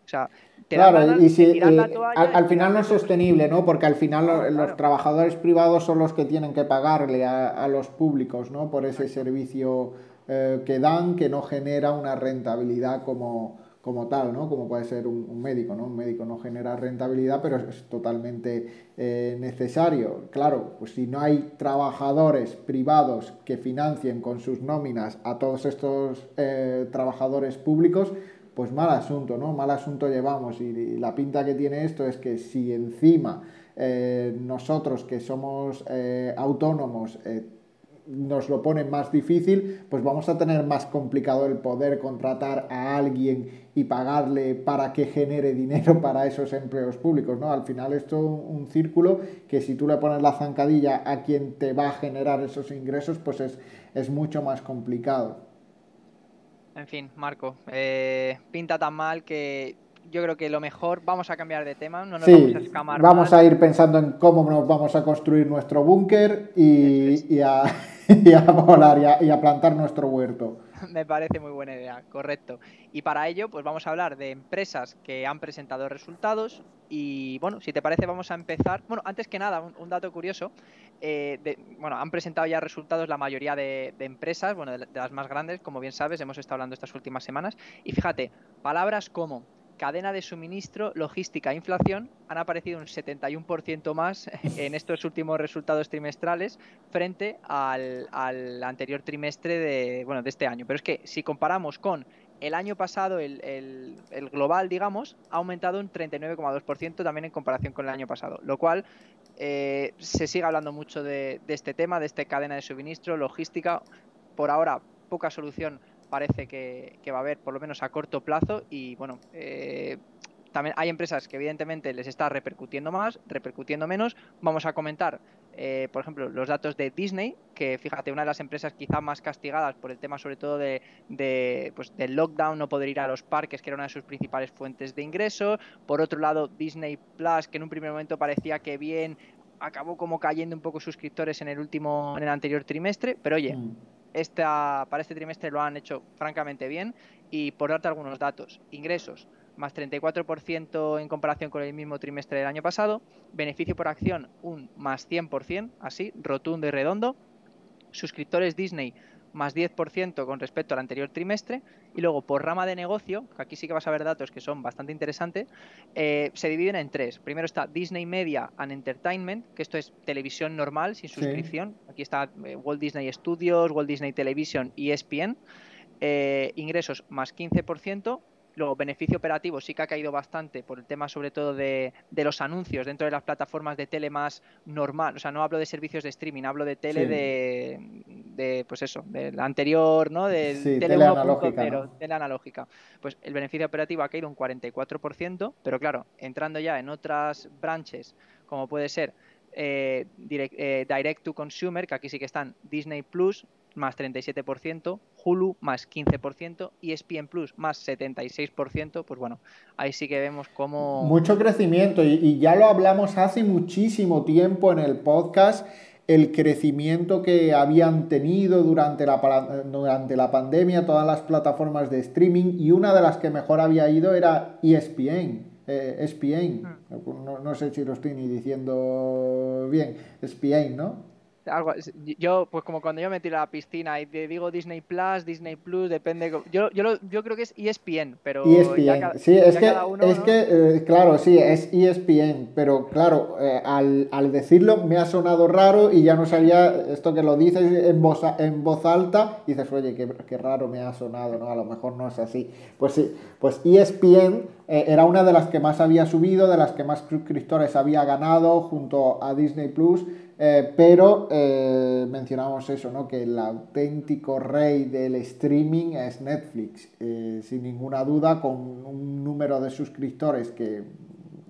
o sea, claro, y si, al, final no es sostenible, ¿no? Porque al final los, trabajadores privados son los que tienen que pagarle a, los públicos, ¿no? Por ese servicio eh, que dan, que no genera una rentabilidad como, como tal, ¿no? Como puede ser un, médico, ¿no? Un médico no genera rentabilidad, pero es, totalmente eh, necesario. Claro, pues si no hay trabajadores privados que financien con sus nóminas a todos estos eh, trabajadores públicos, pues mal asunto, ¿no? Mal asunto llevamos. Y, la pinta que tiene esto es que si encima eh, nosotros que somos autónomos nos lo pone más difícil, pues vamos a tener más complicado el poder contratar a alguien y pagarle para que genere dinero para esos empleos públicos, ¿no? Al final esto es un círculo que si tú le pones la zancadilla a quien te va a generar esos ingresos, pues es, es mucho más complicado. En fin, Marco, eh, pinta tan mal que yo creo que lo mejor, vamos a cambiar de tema, no nos vamos a escamar. Vamos a ir pensando en cómo nos vamos a construir nuestro búnker y, a, volar y a, plantar nuestro huerto. Me parece muy buena idea, correcto. Y para ello, pues vamos a hablar de empresas que han presentado resultados. Y bueno, si te parece, vamos a empezar. Bueno, antes que nada, un, dato curioso. Eh, bueno, han presentado ya resultados la mayoría de, empresas, bueno, de las más grandes, como bien sabes, hemos estado hablando estas últimas semanas. Y fíjate, palabras como cadena de suministro, logística e inflación han aparecido un 71% más en estos últimos resultados trimestrales frente al, anterior trimestre de, bueno, de este año. Pero es que si comparamos con el año pasado, el, global, digamos, ha aumentado un 39,2% también en comparación con el año pasado, lo cual eh, se sigue hablando mucho de, este tema, de esta cadena de suministro, logística. Por ahora, poca solución parece que, va a haber, por lo menos a corto plazo. Y bueno, eh, también hay empresas que evidentemente les está repercutiendo más, repercutiendo menos. Vamos a comentar, eh, por ejemplo, los datos de Disney, que fíjate, una de las empresas quizá más castigadas por el tema sobre todo de, de pues, del lockdown, no poder ir a los parques, que era una de sus principales fuentes de ingresos. Por otro lado, Disney Plus, que en un primer momento parecía que bien, acabó como cayendo un poco suscriptores en el último, en el anterior trimestre, pero oye, mm para este trimestre lo han hecho francamente bien y por darte algunos datos, ingresos más 34% en comparación con el mismo trimestre del año pasado, beneficio por acción un más 100%, así, rotundo y redondo, suscriptores Disney más 10% con respecto al anterior trimestre. Y luego, por rama de negocio, que aquí sí que vas a ver datos que son bastante interesantes, eh, se dividen en tres. Primero está Disney Media and Entertainment, que esto es televisión normal, sin suscripción. Aquí está eh, Walt Disney Studios, Walt Disney Television y ESPN. Eh, ingresos más 15%, Luego, beneficio operativo sí que ha caído bastante por el tema sobre todo de, los anuncios dentro de las plataformas de tele más normal. O sea, no hablo de servicios de streaming, hablo de tele de, pues eso, del anterior, ¿no? De tele, analógica, tele analógica. Pues el beneficio operativo ha caído un 44%, pero claro, entrando ya en otras branches, como puede ser eh, eh, direct, to Consumer, que aquí sí que están Disney Plus, más 37%, Hulu más 15% y ESPN Plus más 76%, pues bueno, ahí sí que vemos cómo... Mucho crecimiento y, ya lo hablamos hace muchísimo tiempo en el podcast, el crecimiento que habían tenido durante la, durante la pandemia todas las plataformas de streaming y una de las que mejor había ido era ESPN. ESPN, mm. no, no sé si lo estoy ni diciendo bien, ESPN, ¿no? Algo yo pues como cuando yo me tiro a la piscina y te digo Disney Plus Disney Plus depende yo yo, yo creo que es ESPN pero ESPN sí es que es que eh, claro sí es ESPN pero claro eh, al, al, decirlo me ha sonado raro y ya no sabía esto que lo dices en voz en voz alta y dices oye qué, qué raro me ha sonado no a lo mejor no es así pues sí pues ESPN eh, era una de las que más había subido de las que más suscriptores había ganado junto a Disney Plus eh, pero eh, mencionamos eso, ¿no? que el auténtico rey del streaming es Netflix, eh, sin ninguna duda, con un número de suscriptores que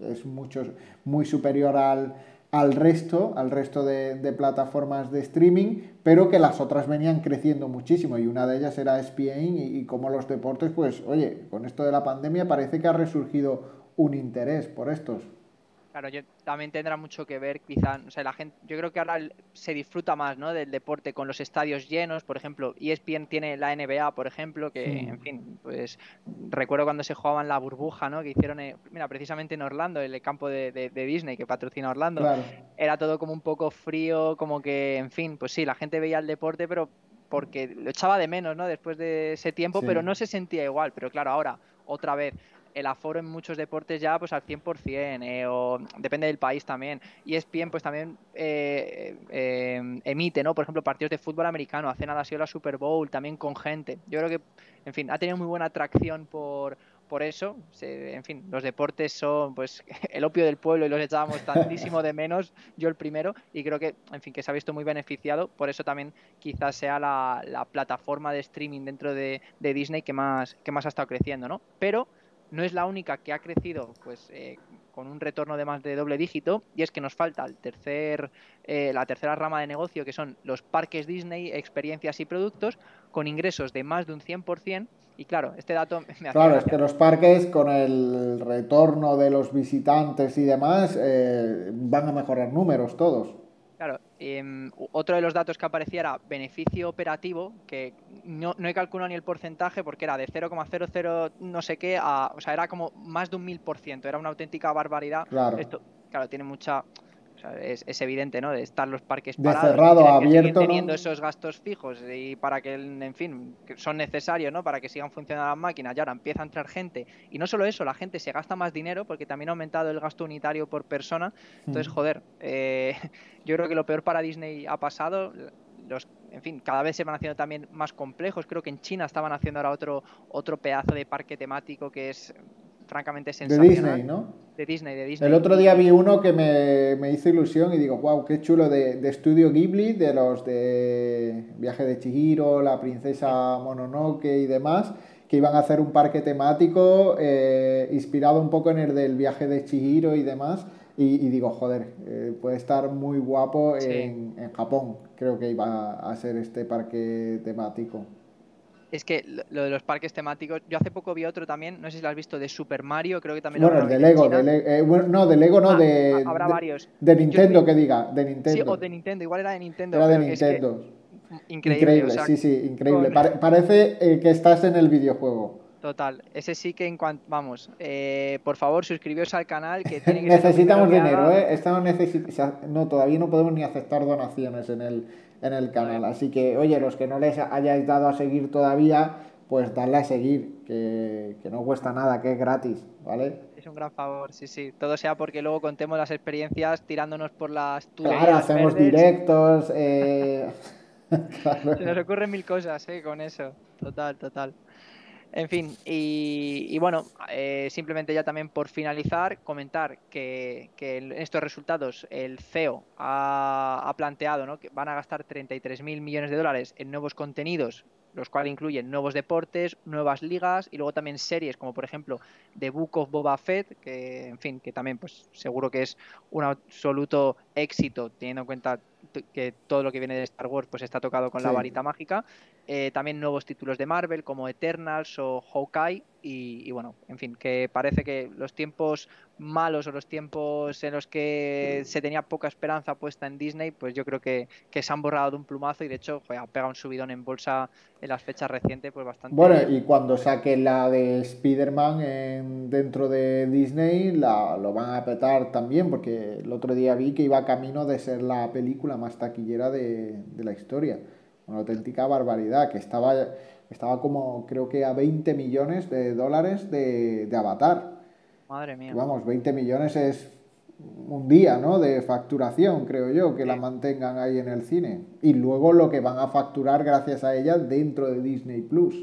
es mucho, muy superior al, al resto, al resto de, de, plataformas de streaming, pero que las otras venían creciendo muchísimo y una de ellas era ESPN y, y como los deportes, pues oye, con esto de la pandemia parece que ha resurgido un interés por estos. Claro, yo, también tendrá mucho que ver, quizá, o sea, la gente, yo creo que ahora se disfruta más, ¿no? Del deporte con los estadios llenos, por ejemplo, ESPN tiene la NBA, por ejemplo, que, en fin, pues recuerdo cuando se jugaban la burbuja, ¿no? Que hicieron, eh, mira, precisamente en Orlando, el campo de, Disney que patrocina Orlando, era todo como un poco frío, como que, en fin, pues sí, la gente veía el deporte, pero porque lo echaba de menos, ¿no? Después de ese tiempo, pero no se sentía igual. Pero claro, ahora, otra vez, el aforo en muchos deportes ya pues al 100%, eh, o depende del país también. Y es bien, pues también eh, eh, emite, ¿no? Por ejemplo, partidos de fútbol americano, hace nada ha sido la Super Bowl, también con gente. Yo creo que, en fin, ha tenido muy buena atracción por, por eso, en fin, los deportes son pues el opio del pueblo y los echábamos tantísimo de menos, yo el primero, y creo que, en fin, que se ha visto muy beneficiado, por eso también quizás sea la, la plataforma de streaming dentro de, de, Disney que más, que más ha estado creciendo, ¿no? Pero no es la única que ha crecido pues eh, con un retorno de más de doble dígito y es que nos falta el tercer, eh, la tercera rama de negocio que son los parques Disney, experiencias y productos con ingresos de más de un 100% y claro, este dato me hace Claro, es que los parques con el retorno de los visitantes y demás eh, van a mejorar números todos. Claro, em, otro de los datos que aparecía era beneficio operativo, que no, no he calculado ni el porcentaje porque era de 0,00 no sé qué a, o sea, era como más de un mil por ciento, era una auténtica barbaridad. Claro. Esto, claro, tiene mucha, es, evidente, ¿no? De estar los parques parados, cerrado abierto, teniendo esos gastos fijos y para que, en fin, son necesarios, ¿no? Para que sigan funcionando las máquinas y ahora empieza a entrar gente y no solo eso, la gente se gasta más dinero porque también ha aumentado el gasto unitario por persona. Entonces, mm. joder, eh, yo creo que lo peor para Disney ha pasado. Los, en fin, cada vez se van haciendo también más complejos. Creo que en China estaban haciendo ahora otro, otro pedazo de parque temático que es francamente sensacional. De Disney, ¿no? De Disney, de Disney. El otro día vi uno que me, me hizo ilusión y digo, wow, qué chulo, de, de Studio Ghibli, de los de Viaje de Chihiro, La Princesa Mononoke y demás, que iban a hacer un parque temático eh, inspirado un poco en el del Viaje de Chihiro y demás. Y, digo, joder, eh, puede estar muy guapo en, en Japón, creo que iba a ser este parque temático es que lo de los parques temáticos, yo hace poco vi otro también, no sé si lo has visto, de Super Mario, creo que también Bueno, el de Lego, de eh, no, de Lego no, ah, de... Habrá varios. De Nintendo, que diga, de Nintendo. Sí, o de Nintendo, igual era de Nintendo. Era de Nintendo. increíble, sí, sí, increíble. parece eh, que estás en el videojuego. Total, ese sí que en cuanto, vamos, eh, por favor suscribiros al canal que tiene que Necesitamos dinero, ¿eh? Estamos no, todavía no podemos ni aceptar donaciones en el, en el canal. Así que, oye, los que no les hayáis dado a seguir todavía, pues dadle a seguir, que, no cuesta nada, que es gratis, ¿vale? Es un gran favor, sí, sí. Todo sea porque luego contemos las experiencias tirándonos por las Claro, hacemos directos. Eh... Se nos ocurren mil cosas, ¿eh? Con eso. Total, total. En fin, y, bueno, eh, simplemente ya también por finalizar, comentar que, en estos resultados el CEO ha, planteado que van a gastar 33.000 millones de dólares en nuevos contenidos, los cuales incluyen nuevos deportes, nuevas ligas y luego también series como por ejemplo The Book of Boba Fett, que en fin, que también pues seguro que es un absoluto éxito teniendo en cuenta que todo lo que viene de Star Wars pues está tocado con la varita mágica. Eh, también nuevos títulos de Marvel como Eternals o Hawkeye y, bueno, en fin, que parece que los tiempos malos o los tiempos en los que se tenía poca esperanza puesta en Disney, pues yo creo que, se han borrado de un plumazo y de hecho ha pegado un subidón en bolsa en las fechas recientes, pues bastante. Bueno, y cuando saque la de Spider-Man dentro de Disney, la, lo van a petar también, porque el otro día vi que iba camino de ser la película más taquillera de la historia. Una auténtica barbaridad, que estaba estaba como creo que a 20 millones de dólares de, Avatar. Madre mía. vamos, 20 millones es un día, ¿no? De facturación, creo yo, que la mantengan ahí en el cine. Y luego lo que van a facturar gracias a ella dentro de Disney Plus.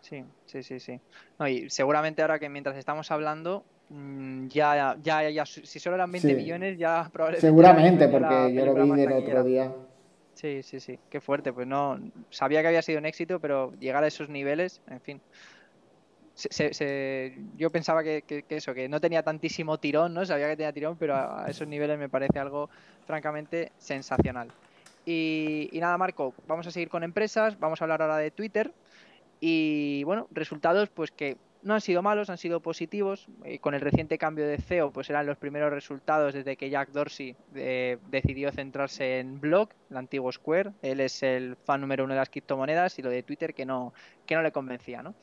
Sí, sí, sí, sí. y seguramente ahora que mientras estamos hablando, mm, ya, ya, ya, si solo eran 20 millones, ya probablemente. Seguramente, porque yo lo vi del otro día. Sí, sí, sí, qué fuerte. Pues no, sabía que había sido un éxito, pero llegar a esos niveles, en fin. yo pensaba que, eso, que no tenía tantísimo tirón, ¿no? Sabía que tenía tirón, pero a, esos niveles me parece algo francamente sensacional. Y, y, nada, Marco, vamos a seguir con empresas, vamos a hablar ahora de Twitter. Y bueno, resultados, pues que no han sido malos, han sido positivos. Y con el reciente cambio de CEO, pues eran los primeros resultados desde que Jack Dorsey eh, decidió centrarse en Block, el antiguo Square. Él es el fan número uno de las criptomonedas y lo de Twitter que no, que no le convencía, ¿no?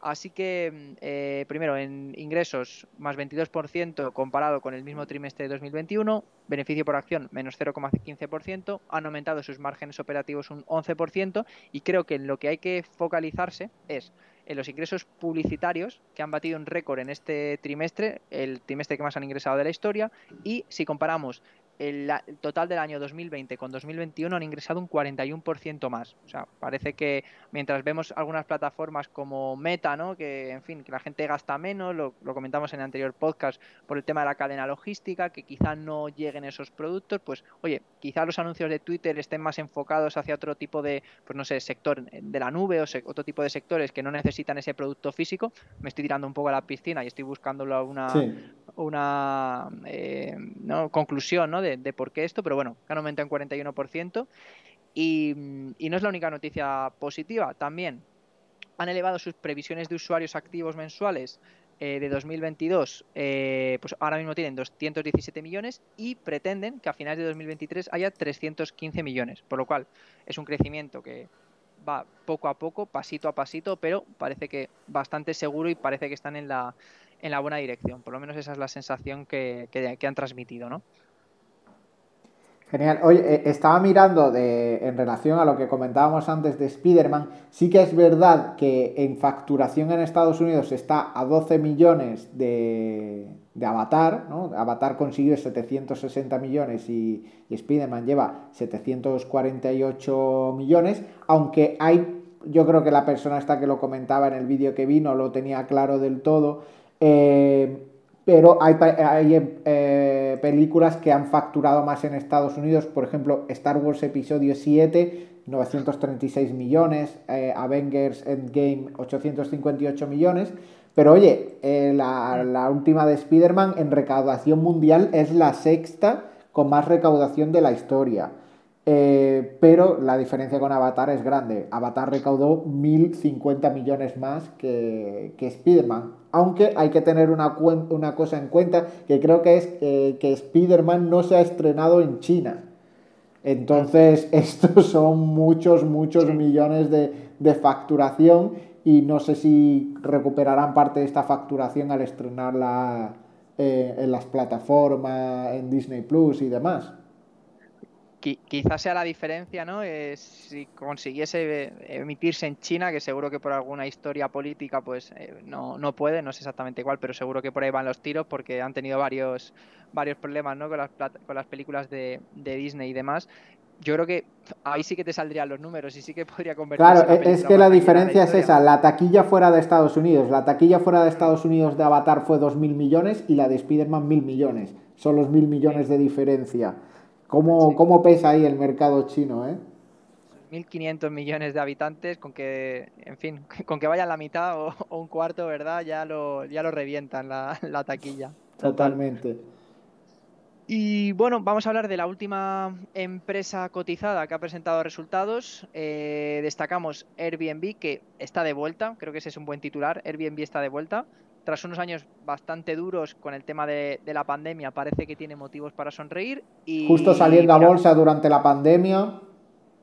Así que, eh, primero, en ingresos más 22% comparado con el mismo trimestre de 2021, beneficio por acción menos 0,15%, han aumentado sus márgenes operativos un 11% y creo que en lo que hay que focalizarse es en los ingresos publicitarios que han batido un récord en este trimestre, el trimestre que más han ingresado de la historia, y si comparamos el, total del año 2020 con 2021 han ingresado un 41% más. O sea, parece que mientras vemos algunas plataformas como Meta, ¿no? que en fin, que la gente gasta menos, lo, comentamos en el anterior podcast por el tema de la cadena logística, que quizá no lleguen esos productos, pues oye, quizá los anuncios de Twitter estén más enfocados hacia otro tipo de, pues no sé, sector de la nube o otro tipo de sectores que no necesitan ese producto físico. Me estoy tirando un poco a la piscina y estoy buscando una, una eh, conclusión ¿no? De, por qué esto, pero bueno, han aumentado en 41%. Y, y no es la única noticia positiva, también han elevado sus previsiones de usuarios activos mensuales eh, de 2022, eh, pues ahora mismo tienen 217 millones y pretenden que a finales de 2023 haya 315 millones, por lo cual es un crecimiento que va poco a poco, pasito a pasito, pero parece que bastante seguro y parece que están en la, en la buena dirección. Por lo menos esa es la sensación que, que, han transmitido, ¿no? Genial. Oye, eh, estaba mirando de, en relación a lo que comentábamos antes de Spider-Man. Sí que es verdad que en facturación en Estados Unidos está a 12 millones de, de Avatar. ¿no? Avatar consiguió 760 millones y, y Spider-Man lleva 748 millones. Aunque hay, yo creo que la persona esta que lo comentaba en el vídeo que vino lo tenía claro del todo eh, pero hay, eh, películas que han facturado más en Estados Unidos, por ejemplo, Star Wars Episodio 7, 936 millones, eh, Avengers Endgame, 858 millones. Pero oye, la, la, última de Spider-Man en recaudación mundial es la sexta con más recaudación de la historia. Pero la diferencia con Avatar es grande. Avatar recaudó 1.050 millones más que, que Spider-Man aunque hay que tener una, una cosa en cuenta, que creo que es eh, que Spider-Man no se ha estrenado en China. Entonces, estos son muchos, muchos millones de, facturación y no sé si recuperarán parte de esta facturación al estrenarla eh, en las plataformas, en Disney Plus y demás quizás sea la diferencia, ¿no? si consiguiese emitirse en China, que seguro que por alguna historia política pues eh, no, no, puede, no sé exactamente cuál, pero seguro que por ahí van los tiros porque han tenido varios, varios problemas ¿no? con, las, con las películas de, Disney y demás. Yo creo que ahí sí que te saldrían los números y sí que podría convertirse Claro, e-, es que la diferencia es esa, la taquilla fuera de Estados Unidos, la taquilla fuera de Estados Unidos de Avatar fue 2.000 millones y la de Spider-Man 1.000 millones, son los 1.000 millones de diferencia. ¿Cómo, pesa ahí el mercado chino, eh? 1.500 millones de habitantes, con que, en fin, con que vayan la mitad o, un cuarto, ¿verdad? Ya lo, ya lo revientan la, taquilla. Totalmente. Y bueno, vamos a hablar de la última empresa cotizada que ha presentado resultados. Eh, destacamos Airbnb, que está de vuelta, creo que ese es un buen titular. Airbnb está de vuelta tras unos años bastante duros con el tema de, la pandemia, parece que tiene motivos para sonreír. Y, Justo saliendo a bolsa durante la pandemia.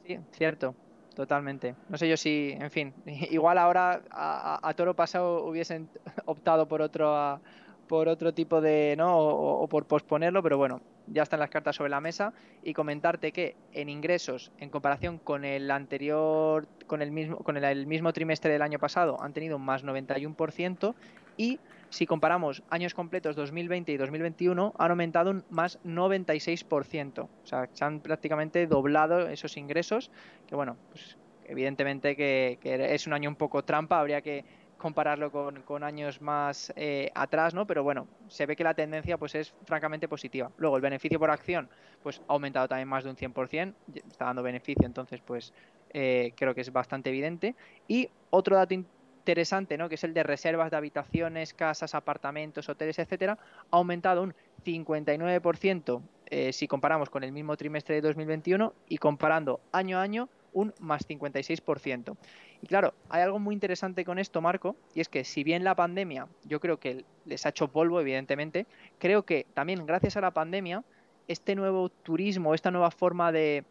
Sí, cierto, totalmente. No sé yo si, en fin, igual ahora a, toro pasado hubiesen optado por otro, por otro tipo de, ¿no? O, por posponerlo, pero bueno, ya están las cartas sobre la mesa y comentarte que en ingresos, en comparación con el anterior, con el mismo, con el mismo trimestre del año pasado, han tenido un más 91% y si comparamos años completos 2020 y 2021, han aumentado un más 96%. O sea, se han prácticamente doblado esos ingresos, que bueno, pues evidentemente que, es un año un poco trampa, habría que compararlo con, años más eh, atrás, ¿no? Pero bueno, se ve que la tendencia pues es francamente positiva. Luego, el beneficio por acción pues ha aumentado también más de un 100%, está dando beneficio, entonces pues eh, creo que es bastante evidente. Y otro dato interesante, ¿no? que es el de reservas de habitaciones, casas, apartamentos, hoteles, etcétera, ha aumentado un 59% eh, si comparamos con el mismo trimestre de 2021 y comparando año a año un más 56%. Y claro, hay algo muy interesante con esto, Marco, y es que si bien la pandemia yo creo que les ha hecho polvo, evidentemente, creo que también gracias a la pandemia, este nuevo turismo, esta nueva forma de,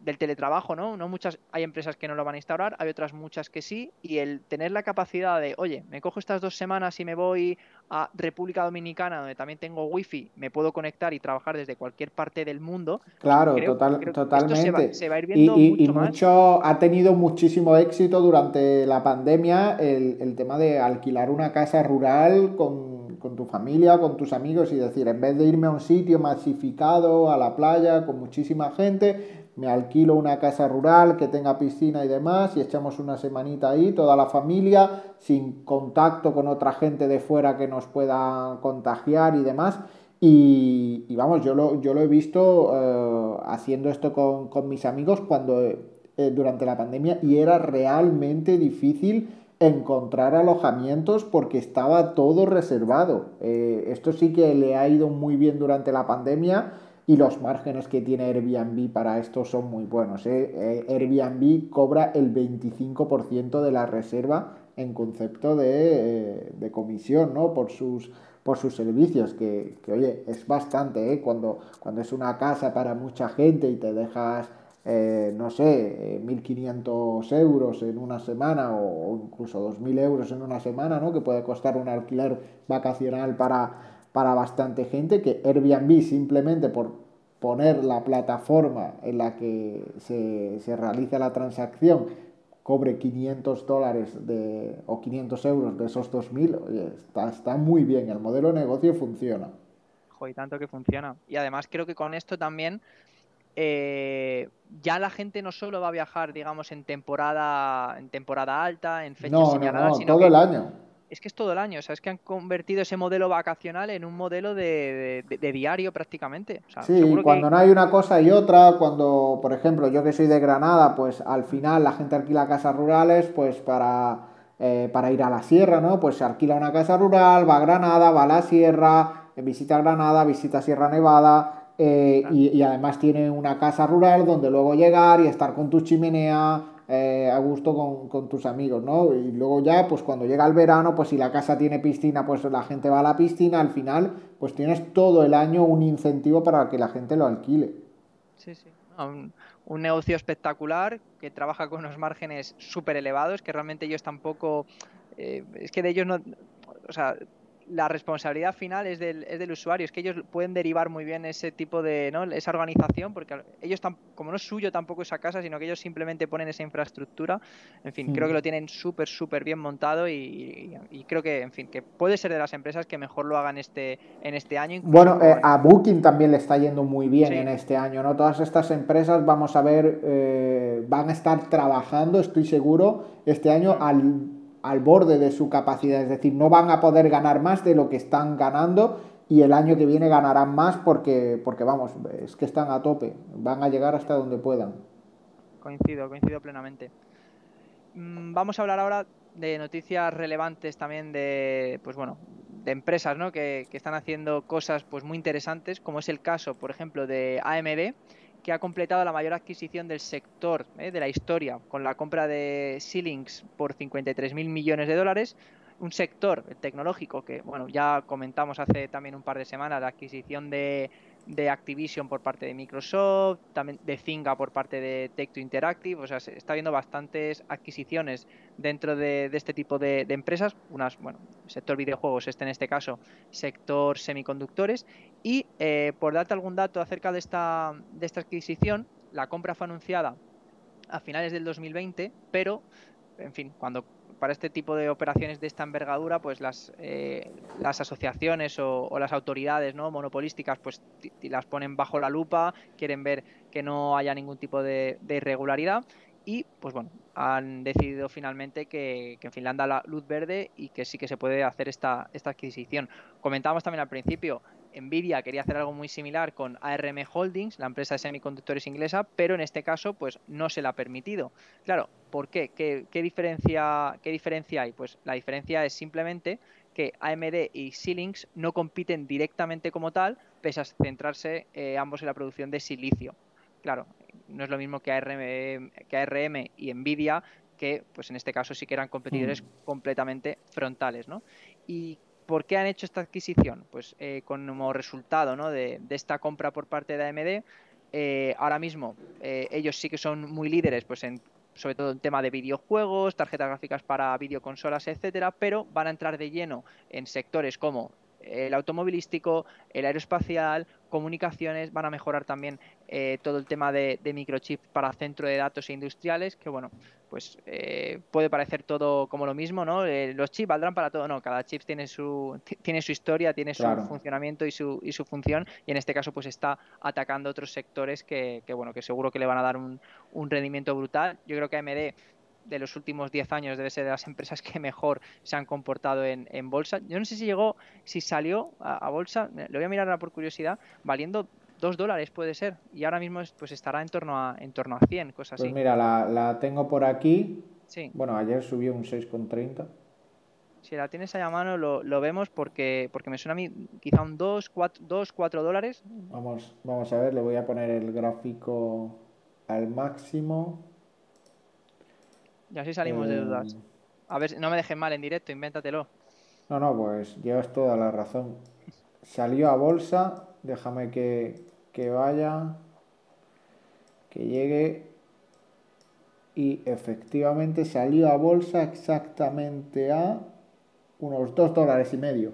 del teletrabajo, ¿no? No muchas, hay empresas que no lo van a instaurar, hay otras muchas que sí, y el tener la capacidad de, oye, me cojo estas dos semanas y me voy a República Dominicana, donde también tengo wifi, me puedo conectar y trabajar desde cualquier parte del mundo. Claro, total, totalmente. Se va, a ir viendo y, mucho, ha tenido muchísimo éxito durante la pandemia el, el tema de alquilar una casa rural con con tu familia, con tus amigos y decir, en vez de irme a un sitio masificado, a la playa, con muchísima gente, me alquilo una casa rural que tenga piscina y demás y echamos una semanita ahí, toda la familia, sin contacto con otra gente de fuera que nos pueda contagiar y demás. Y, vamos, yo lo, yo lo he visto eh, haciendo esto con, mis amigos cuando eh, durante la pandemia y era realmente difícil encontrar alojamientos porque estaba todo reservado. Eh, esto sí que le ha ido muy bien durante la pandemia y los márgenes que tiene Airbnb para esto son muy buenos. ¿eh? Eh, Airbnb cobra el 25% de la reserva en concepto de, comisión ¿no? por, sus, por sus servicios, que, oye, es bastante cuando, cuando es una casa para mucha gente y te dejas eh, no sé, 1.500 eh, euros en una semana o, incluso 2.000 euros en una semana, ¿no? que puede costar un alquiler vacacional para, para bastante gente, que Airbnb simplemente por poner la plataforma en la que se, se realiza la transacción cobre 500 dólares de, o 500 euros de esos 2.000, está, está muy bien, el modelo de negocio funciona. Joder, tanto que funciona. Y además creo que con esto también eh, ya la gente no solo va a viajar, digamos, en temporada, en temporada alta, en fechas señaladas, sino todo el año. Es que es todo el año, o sea, es que han convertido ese modelo vacacional en un modelo de, diario prácticamente. sí, cuando no hay una cosa y otra, cuando, por ejemplo, yo que soy de Granada, pues al final la gente alquila casas rurales, pues para, eh, para ir a la sierra, ¿no? Pues se alquila una casa rural, va a Granada, va a la sierra, visita Granada, visita Sierra Nevada, eh, y, además tiene una casa rural donde luego llegar y estar con tu chimenea eh, a gusto con, tus amigos, ¿no? Y luego ya, pues cuando llega el verano, pues si la casa tiene piscina, pues la gente va a la piscina, al final, pues tienes todo el año un incentivo para que la gente lo alquile. Sí, sí. Un, un negocio espectacular que trabaja con unos márgenes súper elevados, que realmente ellos tampoco... Eh, es que de ellos no... O sea, la responsabilidad final es del, es del usuario, es que ellos pueden derivar muy bien ese tipo de, ¿no? esa organización, porque ellos, como no es suyo tampoco esa casa, sino que ellos simplemente ponen esa infraestructura, en fin, creo que mm. lo tienen súper, súper bien montado y, creo que, en fin, que puede ser de las empresas que mejor lo hagan este, en este año. Bueno, eh, a Booking también le está yendo muy bien en este año, ¿no? Todas estas empresas, vamos a ver, eh, van a estar trabajando, estoy seguro, este año al al borde de su capacidad, es decir, no van a poder ganar más de lo que están ganando y el año que viene ganarán más porque, porque vamos, es que están a tope, van a llegar hasta donde puedan. Coincido, coincido plenamente. Mm, vamos a hablar ahora de noticias relevantes también de, pues bueno, de empresas ¿no? que, que están haciendo cosas pues muy interesantes, como es el caso, por ejemplo, de AMD, que ha completado la mayor adquisición del sector eh, de la historia con la compra de Xilinx por 53.000 millones de dólares. Un sector tecnológico que, bueno, ya comentamos hace también un par de semanas la adquisición de de Activision por parte de Microsoft, también de Zynga por parte de Tech2 Interactive, o sea, se está viendo bastantes adquisiciones dentro de, este tipo de, empresas, unas, bueno, sector videojuegos, este en este caso, sector semiconductores, y eh, por darte algún dato acerca de esta, de esta adquisición, la compra fue anunciada a finales del 2020, pero, en fin, cuando para este tipo de operaciones de esta envergadura, pues las, eh, las asociaciones o, las autoridades ¿no? monopolísticas pues las ponen bajo la lupa, quieren ver que no haya ningún tipo de, irregularidad y pues bueno, han decidido finalmente que, en Finlandia la luz verde y que sí que se puede hacer esta, esta adquisición. Comentábamos también al principio, Nvidia quería hacer algo muy similar con ARM Holdings, la empresa de semiconductores inglesa, pero en este caso pues no se le ha permitido. Claro, ¿por qué? ¿Qué, diferencia, qué diferencia hay? Pues la diferencia es simplemente que AMD y Xilinx no compiten directamente como tal, pese a centrarse eh, ambos en la producción de silicio. Claro, no es lo mismo que ARM, que ARM y Nvidia, que pues en este caso sí que eran competidores mm. completamente frontales, ¿no? Y ¿Por qué han hecho esta adquisición? Pues eh, como resultado de, esta compra por parte de AMD, Eh, ahora mismo eh, ellos sí que son muy líderes, pues en sobre todo en tema de videojuegos, tarjetas gráficas para videoconsolas, etcétera, pero van a entrar de lleno en sectores como el automovilístico, el aeroespacial, comunicaciones, van a mejorar también eh, todo el tema de, microchips para centro de datos e industriales, que bueno, pues eh, puede parecer todo como lo mismo, ¿no? Eh, los chips valdrán para todo, no, cada chip tiene su, tiene su historia, tiene su funcionamiento y su, y su función, y en este caso pues está atacando otros sectores que, que bueno, que seguro que le van a dar un, un rendimiento brutal. Yo creo que AMD de los últimos 10 años debe ser de las empresas que mejor se han comportado en, bolsa. Yo no sé si llegó, si salió a, bolsa, lo voy a mirar ahora por curiosidad, valiendo 2 dólares puede ser, y ahora mismo pues estará en torno a, en torno a 100, cosas pues así. mira, la, tengo por aquí. Sí. Bueno, ayer subió un 6,30. Si la tienes ahí a mano, lo, vemos porque, porque me suena a mí quizá un 2, 4, 2, 4 dólares. Vamos, vamos a ver, le voy a poner el gráfico al máximo. Y así salimos de dudas. Eh, a ver, no me dejes mal en directo, invéntatelo. No, no, pues llevas toda la razón. Salió a bolsa, déjame que, vaya, que llegue. Y efectivamente salió a bolsa exactamente a unos 2 dólares y medio.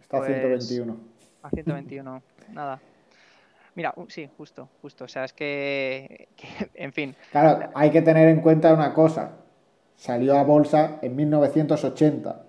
Está a 121. Pues, a 121, nada. Mira, sí, justo, justo. O sea, es que, en fin. Claro, hay que tener en cuenta una cosa. Salió a bolsa en 1980.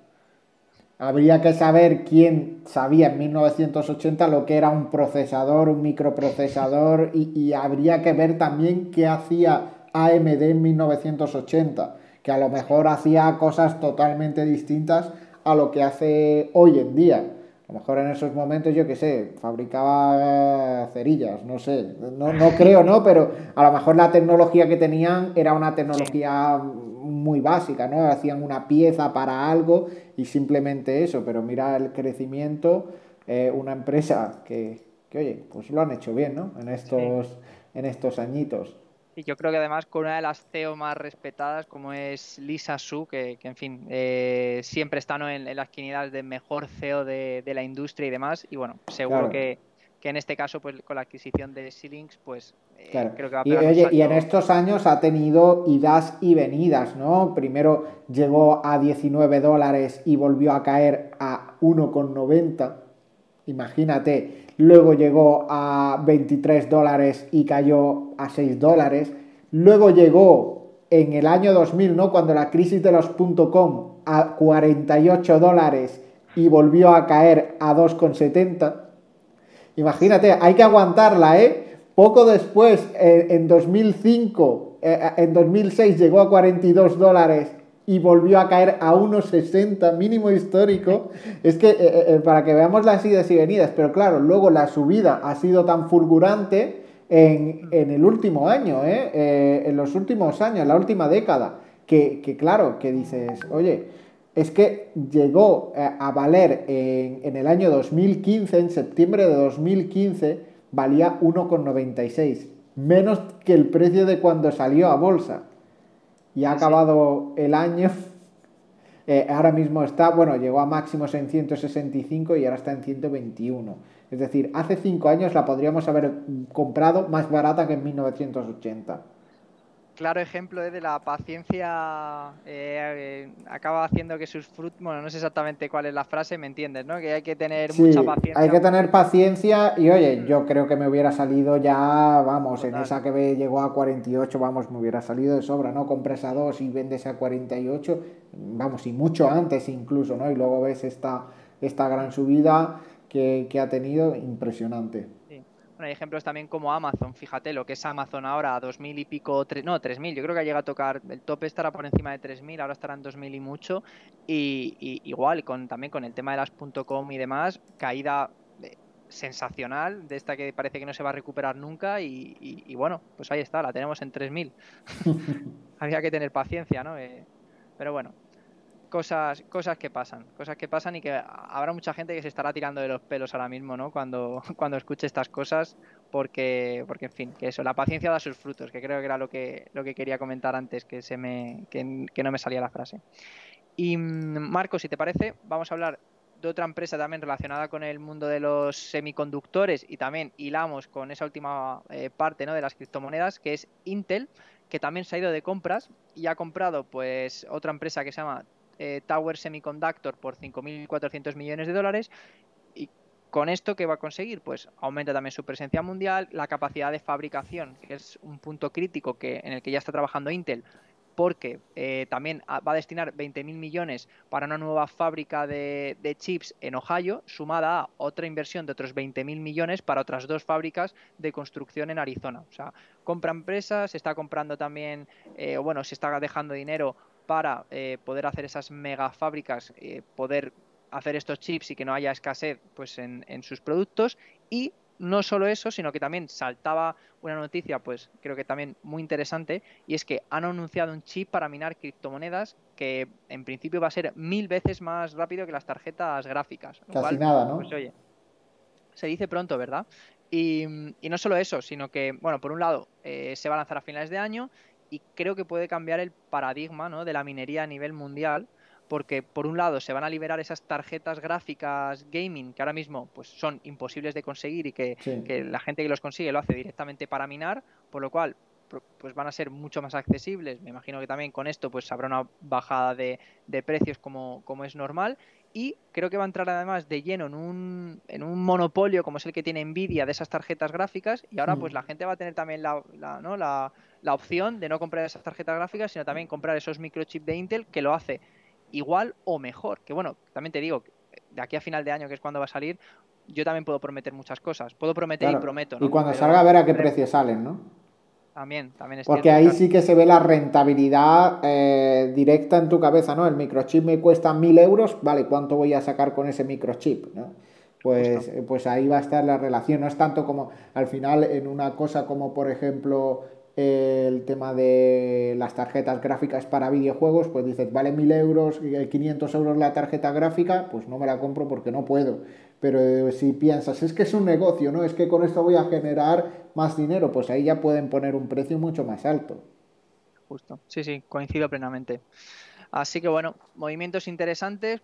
Habría que saber quién sabía en 1980 lo que era un procesador, un microprocesador, y, habría que ver también qué hacía AMD en 1980, que a lo mejor hacía cosas totalmente distintas a lo que hace hoy en día. A lo mejor en esos momentos, yo qué sé, fabricaba cerillas, no sé, no, no creo, ¿no? Pero a lo mejor la tecnología que tenían era una tecnología muy básica, ¿no? Hacían una pieza para algo y simplemente eso, pero mira el crecimiento, eh, una empresa que, que, oye, pues lo han hecho bien, ¿no? En estos, en estos añitos. Y yo creo que además con una de las CEO más respetadas, como es Lisa Su, que, en fin, eh, siempre está en, las quinilas de mejor CEO de, la industria y demás. Y bueno, seguro que, en este caso, pues con la adquisición de Xilinx, pues eh, creo que va a y, oye, y en estos años ha tenido idas y venidas, ¿no? Primero llegó a 19 dólares y volvió a caer a 1,90. Imagínate luego llegó a 23 dólares y cayó a 6 dólares, luego llegó en el año 2000, ¿no? cuando la crisis de los .com a 48 dólares y volvió a caer a 2,70. Imagínate, hay que aguantarla, ¿eh? Poco después, en 2005, eh, en 2006 llegó a 42 dólares y volvió a caer a 1,60 mínimo histórico. Es que eh, eh, eh, para que veamos las idas y venidas, pero claro, luego la subida ha sido tan fulgurante en, el último año, en los últimos años, la última década, que, que, claro, que dices, oye, es que llegó a valer en, en el año 2015, en septiembre de 2015, valía 1,96, menos que el precio de cuando salió a bolsa y ha acabado el año. Eh, ahora mismo está, bueno, llegó a máximos en 165 y ahora está en 121. Es decir, hace cinco años la podríamos haber comprado más barata que en 1980 claro ejemplo de la paciencia eh, acaba haciendo que sus frutos, bueno, no sé exactamente cuál es la frase, me entiendes, ¿no? Que hay que tener mucha paciencia. Hay que tener paciencia y oye, yo creo que me hubiera salido ya, vamos, en esa que llegó a 48, vamos, me hubiera salido de sobra, ¿no? Compras a 2 y vendes a 48, vamos, y mucho antes incluso, ¿no? Y luego ves esta, esta gran subida que, que ha tenido, impresionante hay ejemplos también como Amazon, fíjate lo que es Amazon ahora, a 2.000 y pico, no, 3.000, yo creo que ha llegado a tocar, el tope estará por encima de 3.000, ahora estará en 2.000 y mucho, y, igual con también con el tema de las .com y demás, caída eh, sensacional, de esta que parece que no se va a recuperar nunca, y, bueno, pues ahí está, la tenemos en 3.000. Había que tener paciencia, ¿no? Eh, pero bueno, cosas, cosas que pasan, cosas que pasan y que habrá mucha gente que se estará tirando de los pelos ahora mismo, ¿no? Cuando, cuando escuche estas cosas, porque, porque en fin, que eso, la paciencia da sus frutos, que creo que era lo que, lo que quería comentar antes, que se me, que, no me salía la frase. Y mm, Marco, si te parece, vamos a hablar de otra empresa también relacionada con el mundo de los semiconductores y también hilamos con esa última eh, parte ¿no? de las criptomonedas, que es Intel, que también se ha ido de compras y ha comprado pues otra empresa que se llama eh, Tower Semiconductor por 5.400 millones de dólares y con esto, ¿qué va a conseguir? Pues aumenta también su presencia mundial, la capacidad de fabricación, que es un punto crítico que, en el que ya está trabajando Intel, porque eh, también va a destinar 20.000 millones para una nueva fábrica de, chips en Ohio, sumada a otra inversión de otros 20.000 millones para otras dos fábricas de construcción en Arizona. O sea, compra empresas, se está comprando también, eh, bueno, se está dejando dinero para eh, poder hacer esas mega fábricas, poder hacer estos chips y que no haya escasez pues en, en sus productos y no solo eso, sino que también saltaba una noticia, pues creo que también muy interesante, y es que han anunciado un chip para minar criptomonedas que en principio va a ser mil veces más rápido que las tarjetas gráficas. Casi nada, ¿no? Pues oye, se dice pronto, ¿verdad? Y, no solo eso, sino que, bueno, por un lado, eh, se va a lanzar a finales de año y creo que puede cambiar el paradigma ¿no? de la minería a nivel mundial porque por un lado se van a liberar esas tarjetas gráficas gaming que ahora mismo pues son imposibles de conseguir y que, la gente que los consigue lo hace directamente para minar, por lo cual pues van a ser mucho más accesibles. Me imagino que también con esto pues habrá una bajada de, precios como, como, es normal. Y creo que va a entrar además de lleno en un, en un monopolio como es el que tiene Nvidia de esas tarjetas gráficas. Y ahora pues la gente va a tener también la, ¿no? la, la opción de no comprar esas tarjetas gráficas, sino también comprar esos microchips de Intel que lo hace igual o mejor. Que bueno, también te digo, de aquí a final de año, que es cuando va a salir, yo también puedo prometer muchas cosas. Puedo prometer y prometo. Y cuando salga a ver a qué precio salen, ¿no? También, también es Porque ahí sí que se ve la rentabilidad eh, directa en tu cabeza, ¿no? El microchip me cuesta mil euros, vale, ¿cuánto voy a sacar con ese microchip? ¿no? Pues, pues ahí va a estar la relación. No es tanto como al final en una cosa como, por ejemplo, el tema de las tarjetas gráficas para videojuegos, pues dices, vale 1000 euros, 500 euros la tarjeta gráfica, pues no me la compro porque no puedo. Pero eh, si piensas, es que es un negocio, ¿no? Es que con esto voy a generar más dinero, pues ahí ya pueden poner un precio mucho más alto. Justo, sí, sí, coincido plenamente. Así que bueno, movimientos interesantes,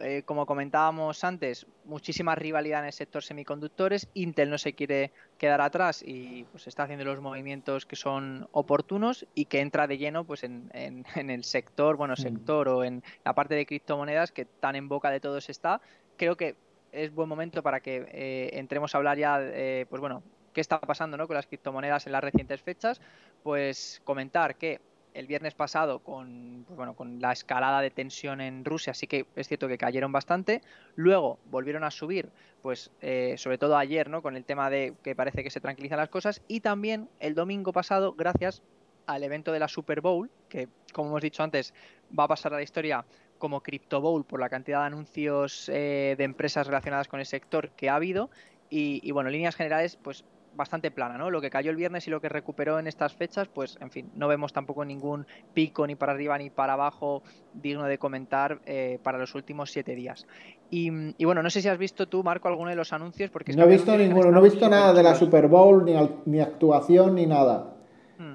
eh, como comentábamos antes, muchísima rivalidad en el sector semiconductores. Intel no se quiere quedar atrás y pues está haciendo los movimientos que son oportunos y que entra de lleno pues en, el sector, bueno, mm. sector o en la parte de criptomonedas que tan en boca de todos está. Creo que es buen momento para que eh, entremos a hablar ya, eh, pues bueno, qué está pasando ¿no? con las criptomonedas en las recientes fechas. Pues comentar que el viernes pasado con, pues bueno, con la escalada de tensión en Rusia, sí que es cierto que cayeron bastante. Luego volvieron a subir, pues eh, sobre todo ayer, ¿no? Con el tema de que parece que se tranquilizan las cosas. Y también el domingo pasado, gracias al evento de la Super Bowl, que como hemos dicho antes, va a pasar a la historia como Crypto Bowl por la cantidad de anuncios eh, de empresas relacionadas con el sector que ha habido. Y, y bueno, en líneas generales, pues bastante plana, ¿no? Lo que cayó el viernes y lo que recuperó en estas fechas, pues en fin, no vemos tampoco ningún pico ni para arriba ni para abajo digno de comentar eh, para los últimos siete días. Y, bueno, no sé si has visto tú, Marco, alguno de los anuncios, porque no he visto ninguno, no he visto nada de la Super Bowl, ni, ni actuación, ni nada. Hmm,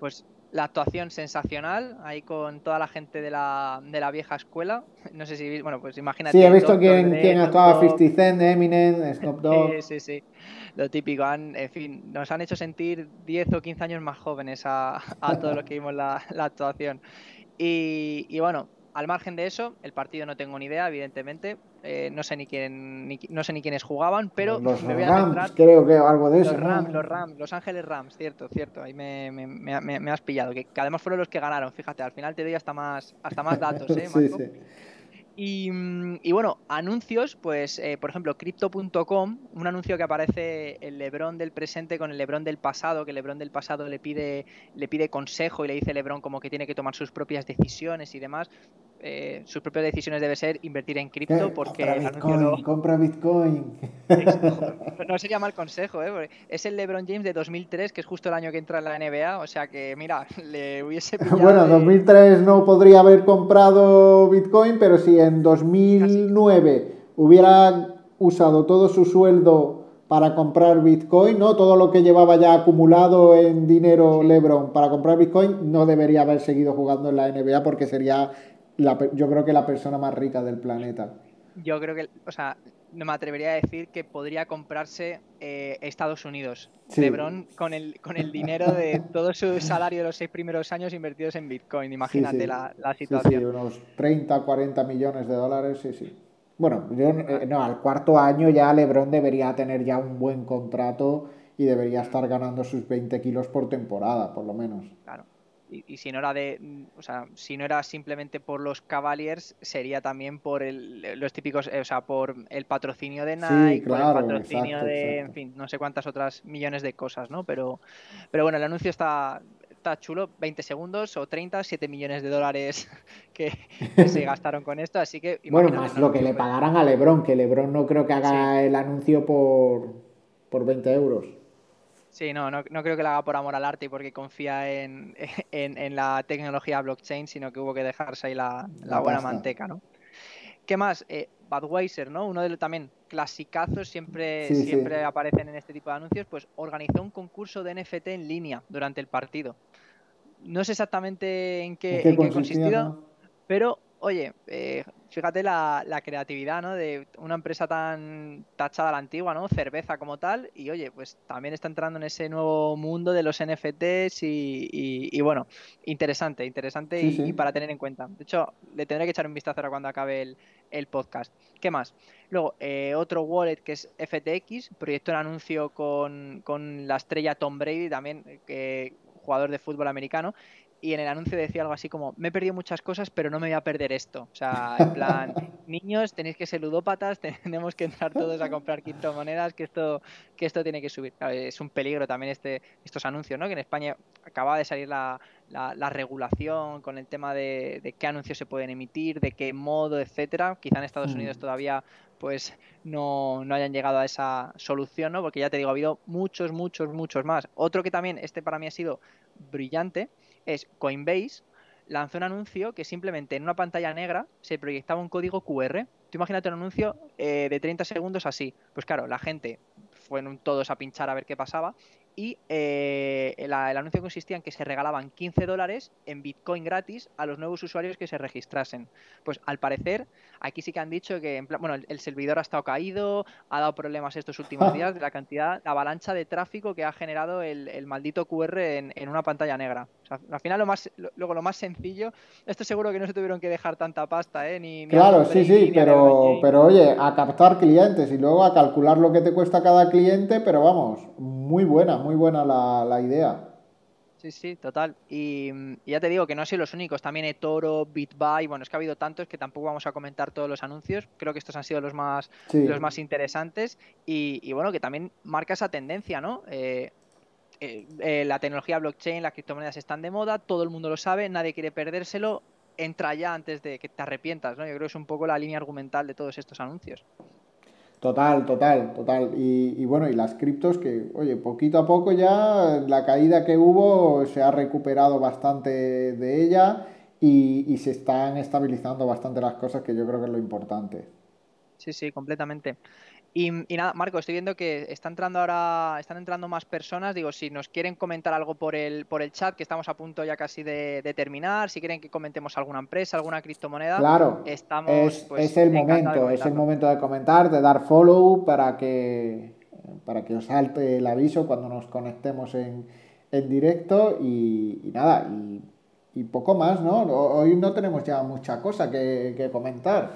pues la actuación sensacional, ahí con toda la gente de la, de la vieja escuela. No sé si, bueno, pues imagínate. Sí, he visto quién, quién actuaba, 50 Cent, Eminem, Snoop Dogg. sí, sí, sí lo típico, han, en fin, nos han hecho sentir 10 o 15 años más jóvenes a, a todos los que vimos la, actuación. Y, y, bueno, al margen de eso, el partido no tengo ni idea, evidentemente. Eh, no sé ni quién no sé ni quiénes jugaban, pero los me voy a Rams, creo que algo de los eso. Rams, Los Rams, Los Ángeles Rams, cierto, cierto. Ahí me, me, me, me has pillado. Que, además fueron los que ganaron. Fíjate, al final te doy hasta más, hasta más datos, ¿eh, Marco? sí, sí. Mm, y, bueno, anuncios, pues eh, por ejemplo, crypto.com, un anuncio que aparece el Lebron del presente con el Lebron del pasado, que el Lebron del pasado le pide, le pide consejo y le dice Lebron como que tiene que tomar sus propias decisiones y demás. Eh, sus propias decisiones debe ser invertir en cripto porque compra Bitcoin, compra Bitcoin. No sería mal consejo, ¿eh? es el LeBron James de 2003, que es justo el año que entra en la NBA, o sea que mira, le hubiese Bueno, 2003 no podría haber comprado Bitcoin, pero si en 2009 hubiera usado todo su sueldo para comprar Bitcoin, ¿no? Todo lo que llevaba ya acumulado en dinero LeBron para comprar Bitcoin no debería haber seguido jugando en la NBA porque sería yo creo que la persona más rica del planeta. yo creo que, o sea, no me atrevería a decir que podría comprarse eh, Estados Unidos. LeBron con el, con el dinero de todo su salario de los seis primeros años invertidos en Bitcoin. Imagínate La, la, situación. Unos 30, 40 millones de dólares, sí, sí. Bueno, yo, eh, no, al cuarto año ya LeBron debería tener ya un buen contrato y debería estar ganando sus 20 kilos por temporada, por lo menos. Claro y, si no era de o sea si no era simplemente por los Cavaliers sería también por el, los típicos o sea por el patrocinio de Nike por el patrocinio de en fin no sé cuántas otras millones de cosas no pero pero bueno el anuncio está está chulo. 20 segundos o 30 7 millones de dólares que, se gastaron con esto así que bueno más lo que le pagaran a LeBron que LeBron no creo que haga el anuncio por por 20 euros Sí, no, no, creo que lo haga por amor al arte y porque confía en, la tecnología blockchain, sino que hubo que dejarse ahí la, buena manteca, ¿no? ¿Qué más? Eh, Budweiser, ¿no? Uno de los también clasicazos, siempre, siempre aparecen en este tipo de anuncios, pues organizó un concurso de NFT en línea durante el partido. No sé exactamente en qué, ¿En qué, consistido, pero oye, eh, fíjate la, creatividad, ¿no? De una empresa tan tachada a la antigua, ¿no? Cerveza como tal. Y oye, pues también está entrando en ese nuevo mundo de los NFTs y, bueno, interesante, interesante y, para tener en cuenta. De hecho, le tendré que echar un vistazo ahora cuando acabe el, podcast. ¿Qué más? Luego, eh, otro wallet que es FTX, proyectó un anuncio con, con la estrella Tom Brady, también, que jugador de fútbol americano, y en el anuncio decía algo así como, me he perdido muchas cosas, pero no me voy a perder esto. O sea, en plan, niños, tenéis que ser ludópatas, tenemos que entrar todos a comprar criptomonedas, que esto, que esto tiene que subir. es un peligro también este, estos anuncios, ¿no? Que en España acaba de salir la, la, regulación con el tema de, de, qué anuncios se pueden emitir, de qué modo, etcétera. Quizá en Estados mm. Unidos todavía pues no, no, hayan llegado a esa solución, ¿no? Porque ya te digo, ha habido muchos, muchos, muchos más. Otro que también, este para mí ha sido brillante, es Coinbase lanzó un anuncio que simplemente en una pantalla negra se proyectaba un código QR. Tú imagínate un anuncio eh, de 30 segundos así. Pues claro, la gente fueron todos a pinchar a ver qué pasaba y eh, el, anuncio consistía en que se regalaban 15 dólares en Bitcoin gratis a los nuevos usuarios que se registrasen. Pues al parecer, aquí sí que han dicho que bueno, el, servidor ha estado caído, ha dado problemas estos últimos días de la cantidad, la avalancha de tráfico que ha generado el, maldito QR en, una pantalla negra. Al final lo más, luego lo más sencillo, esto seguro que no se tuvieron que dejar tanta pasta, ¿eh? Ni, claro, sí, sí, pero, pero oye, a captar clientes y luego a calcular lo que te cuesta cada cliente, pero vamos, muy buena, muy buena la, idea. Sí, sí, total. Y, ya te digo que no han sido los únicos. También eToro, BitBuy, bueno, es que ha habido tantos que tampoco vamos a comentar todos los anuncios. Creo que estos han sido los más, los más interesantes. Y, bueno, que también marca esa tendencia, ¿no? Eh, eh, eh, la tecnología blockchain, las criptomonedas están de moda, todo el mundo lo sabe, nadie quiere perdérselo. Entra ya antes de que te arrepientas, ¿no? Yo creo que es un poco la línea argumental de todos estos anuncios. Total, total, total. Y, bueno, y las criptos que, oye, poquito a poco ya la caída que hubo se ha recuperado bastante de ella y, y se están estabilizando bastante las cosas, que yo creo que es lo importante. Sí, sí, completamente. Y, nada, Marco, estoy viendo que está entrando ahora, están entrando más personas. Digo, si nos quieren comentar algo por el, por el chat, que estamos a punto ya casi de, terminar, si quieren que comentemos alguna empresa, alguna criptomoneda, claro, estamos. Es, pues, es el momento, es el momento de comentar, de dar follow para que para que os salte el aviso cuando nos conectemos en, en directo y, nada, y, poco más, ¿no? Hoy no tenemos ya mucha cosa que, que comentar.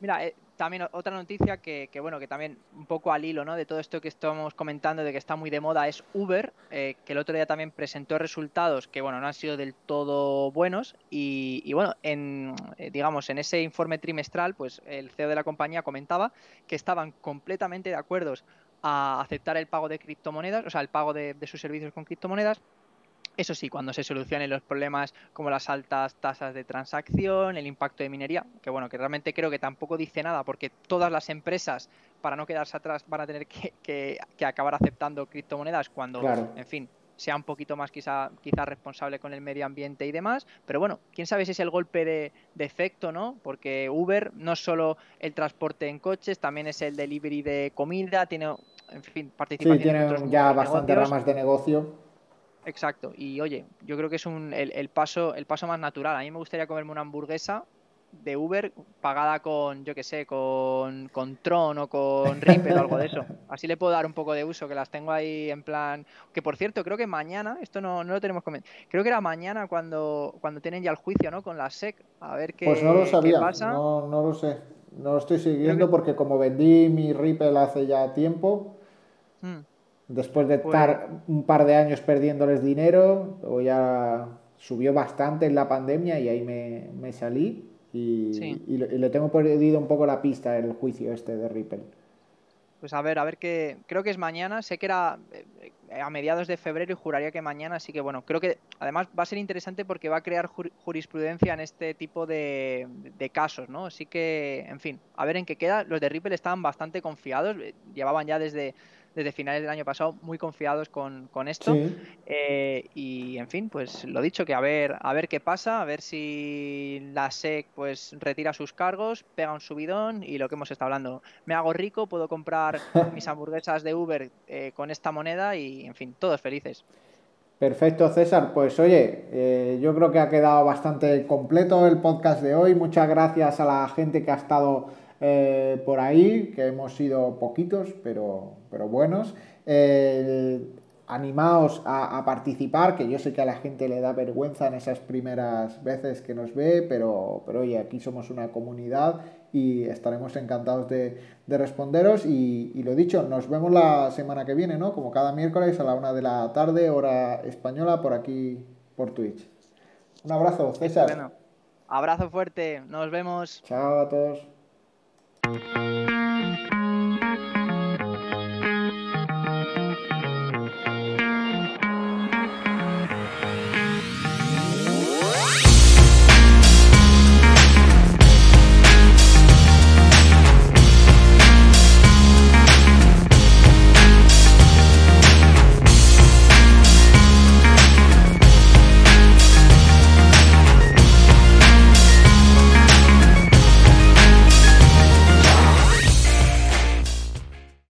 Mira, eh, también otra noticia que, bueno, que también un poco al hilo, ¿no? De todo esto que estamos comentando, de que está muy de moda, es Uber, eh, que el otro día también presentó resultados que, bueno, no han sido del todo buenos y, bueno, en, eh, digamos, en ese informe trimestral, pues el CEO de la compañía comentaba que estaban completamente de acuerdo a aceptar el pago de criptomonedas, o sea, el pago de sus servicios con criptomonedas, eso sí, cuando se solucionen los problemas como las altas tasas de transacción, el impacto de minería, que bueno, que realmente creo que tampoco dice nada, porque todas las empresas, para no quedarse atrás, van a tener que, acabar aceptando criptomonedas cuando, en fin, sea un poquito más quizá, quizá responsable con el medio ambiente y demás. Pero bueno, quién sabe si es el golpe de, efecto, ¿no? Porque Uber no es solo el transporte en coches, también es el delivery de comida, tiene, en fin, participación sí, tiene ya bastantes ramas de negocio. Exacto. Y oye, yo creo que es un, el, paso, el paso más natural. A mí me gustaría comerme una hamburguesa de Uber pagada con, yo que sé, con, con Tron o con Ripple o algo de eso. Así le puedo dar un poco de uso, que las tengo ahí en plan... Que por cierto, creo que mañana, esto no, no lo tenemos comentado, creo que era mañana cuando, cuando tienen ya el juicio, ¿no? Con la SEC, a ver qué, pues no lo sabía, pasa. No, no lo sé. No lo estoy siguiendo porque como vendí mi Ripple hace ya tiempo, hmm. Después de pues estar un par de años perdiéndoles dinero, o ya subió bastante en la pandemia y ahí me, me salí y, y, le tengo perdido un poco la pista el juicio este de Ripple. Pues a ver, a ver qué. Creo que es mañana. Sé que era eh, a mediados de febrero y juraría que mañana. Así que bueno, creo que además va a ser interesante porque va a crear jurisprudencia en este tipo de, de, casos, ¿no? Así que, en fin, a ver en qué queda. Los de Ripple estaban bastante confiados. Eh, llevaban ya desde desde finales del año pasado muy confiados con, esto. Eh, y en fin, pues lo dicho, que a ver, a ver qué pasa, a ver si la SEC pues retira sus cargos, pega un subidón y lo que hemos estado hablando. Me hago rico, puedo comprar mis hamburguesas de Uber eh, con esta moneda y en fin, todos felices. Perfecto, César. Pues oye, eh, yo creo que ha quedado bastante completo el podcast de hoy. Muchas gracias a la gente que ha estado eh, por ahí, que hemos sido poquitos, pero, pero buenos. Eh, animaos a, participar, que yo sé que a la gente le da vergüenza en esas primeras veces que nos ve, pero, pero oye, aquí somos una comunidad y estaremos encantados de, responderos. Y, y, lo dicho, nos vemos la semana que viene, ¿no? Como cada miércoles a la una de la tarde, hora española, por aquí, por Twitch. Un abrazo, César. Abrazo fuerte, nos vemos. Chao a todos. Música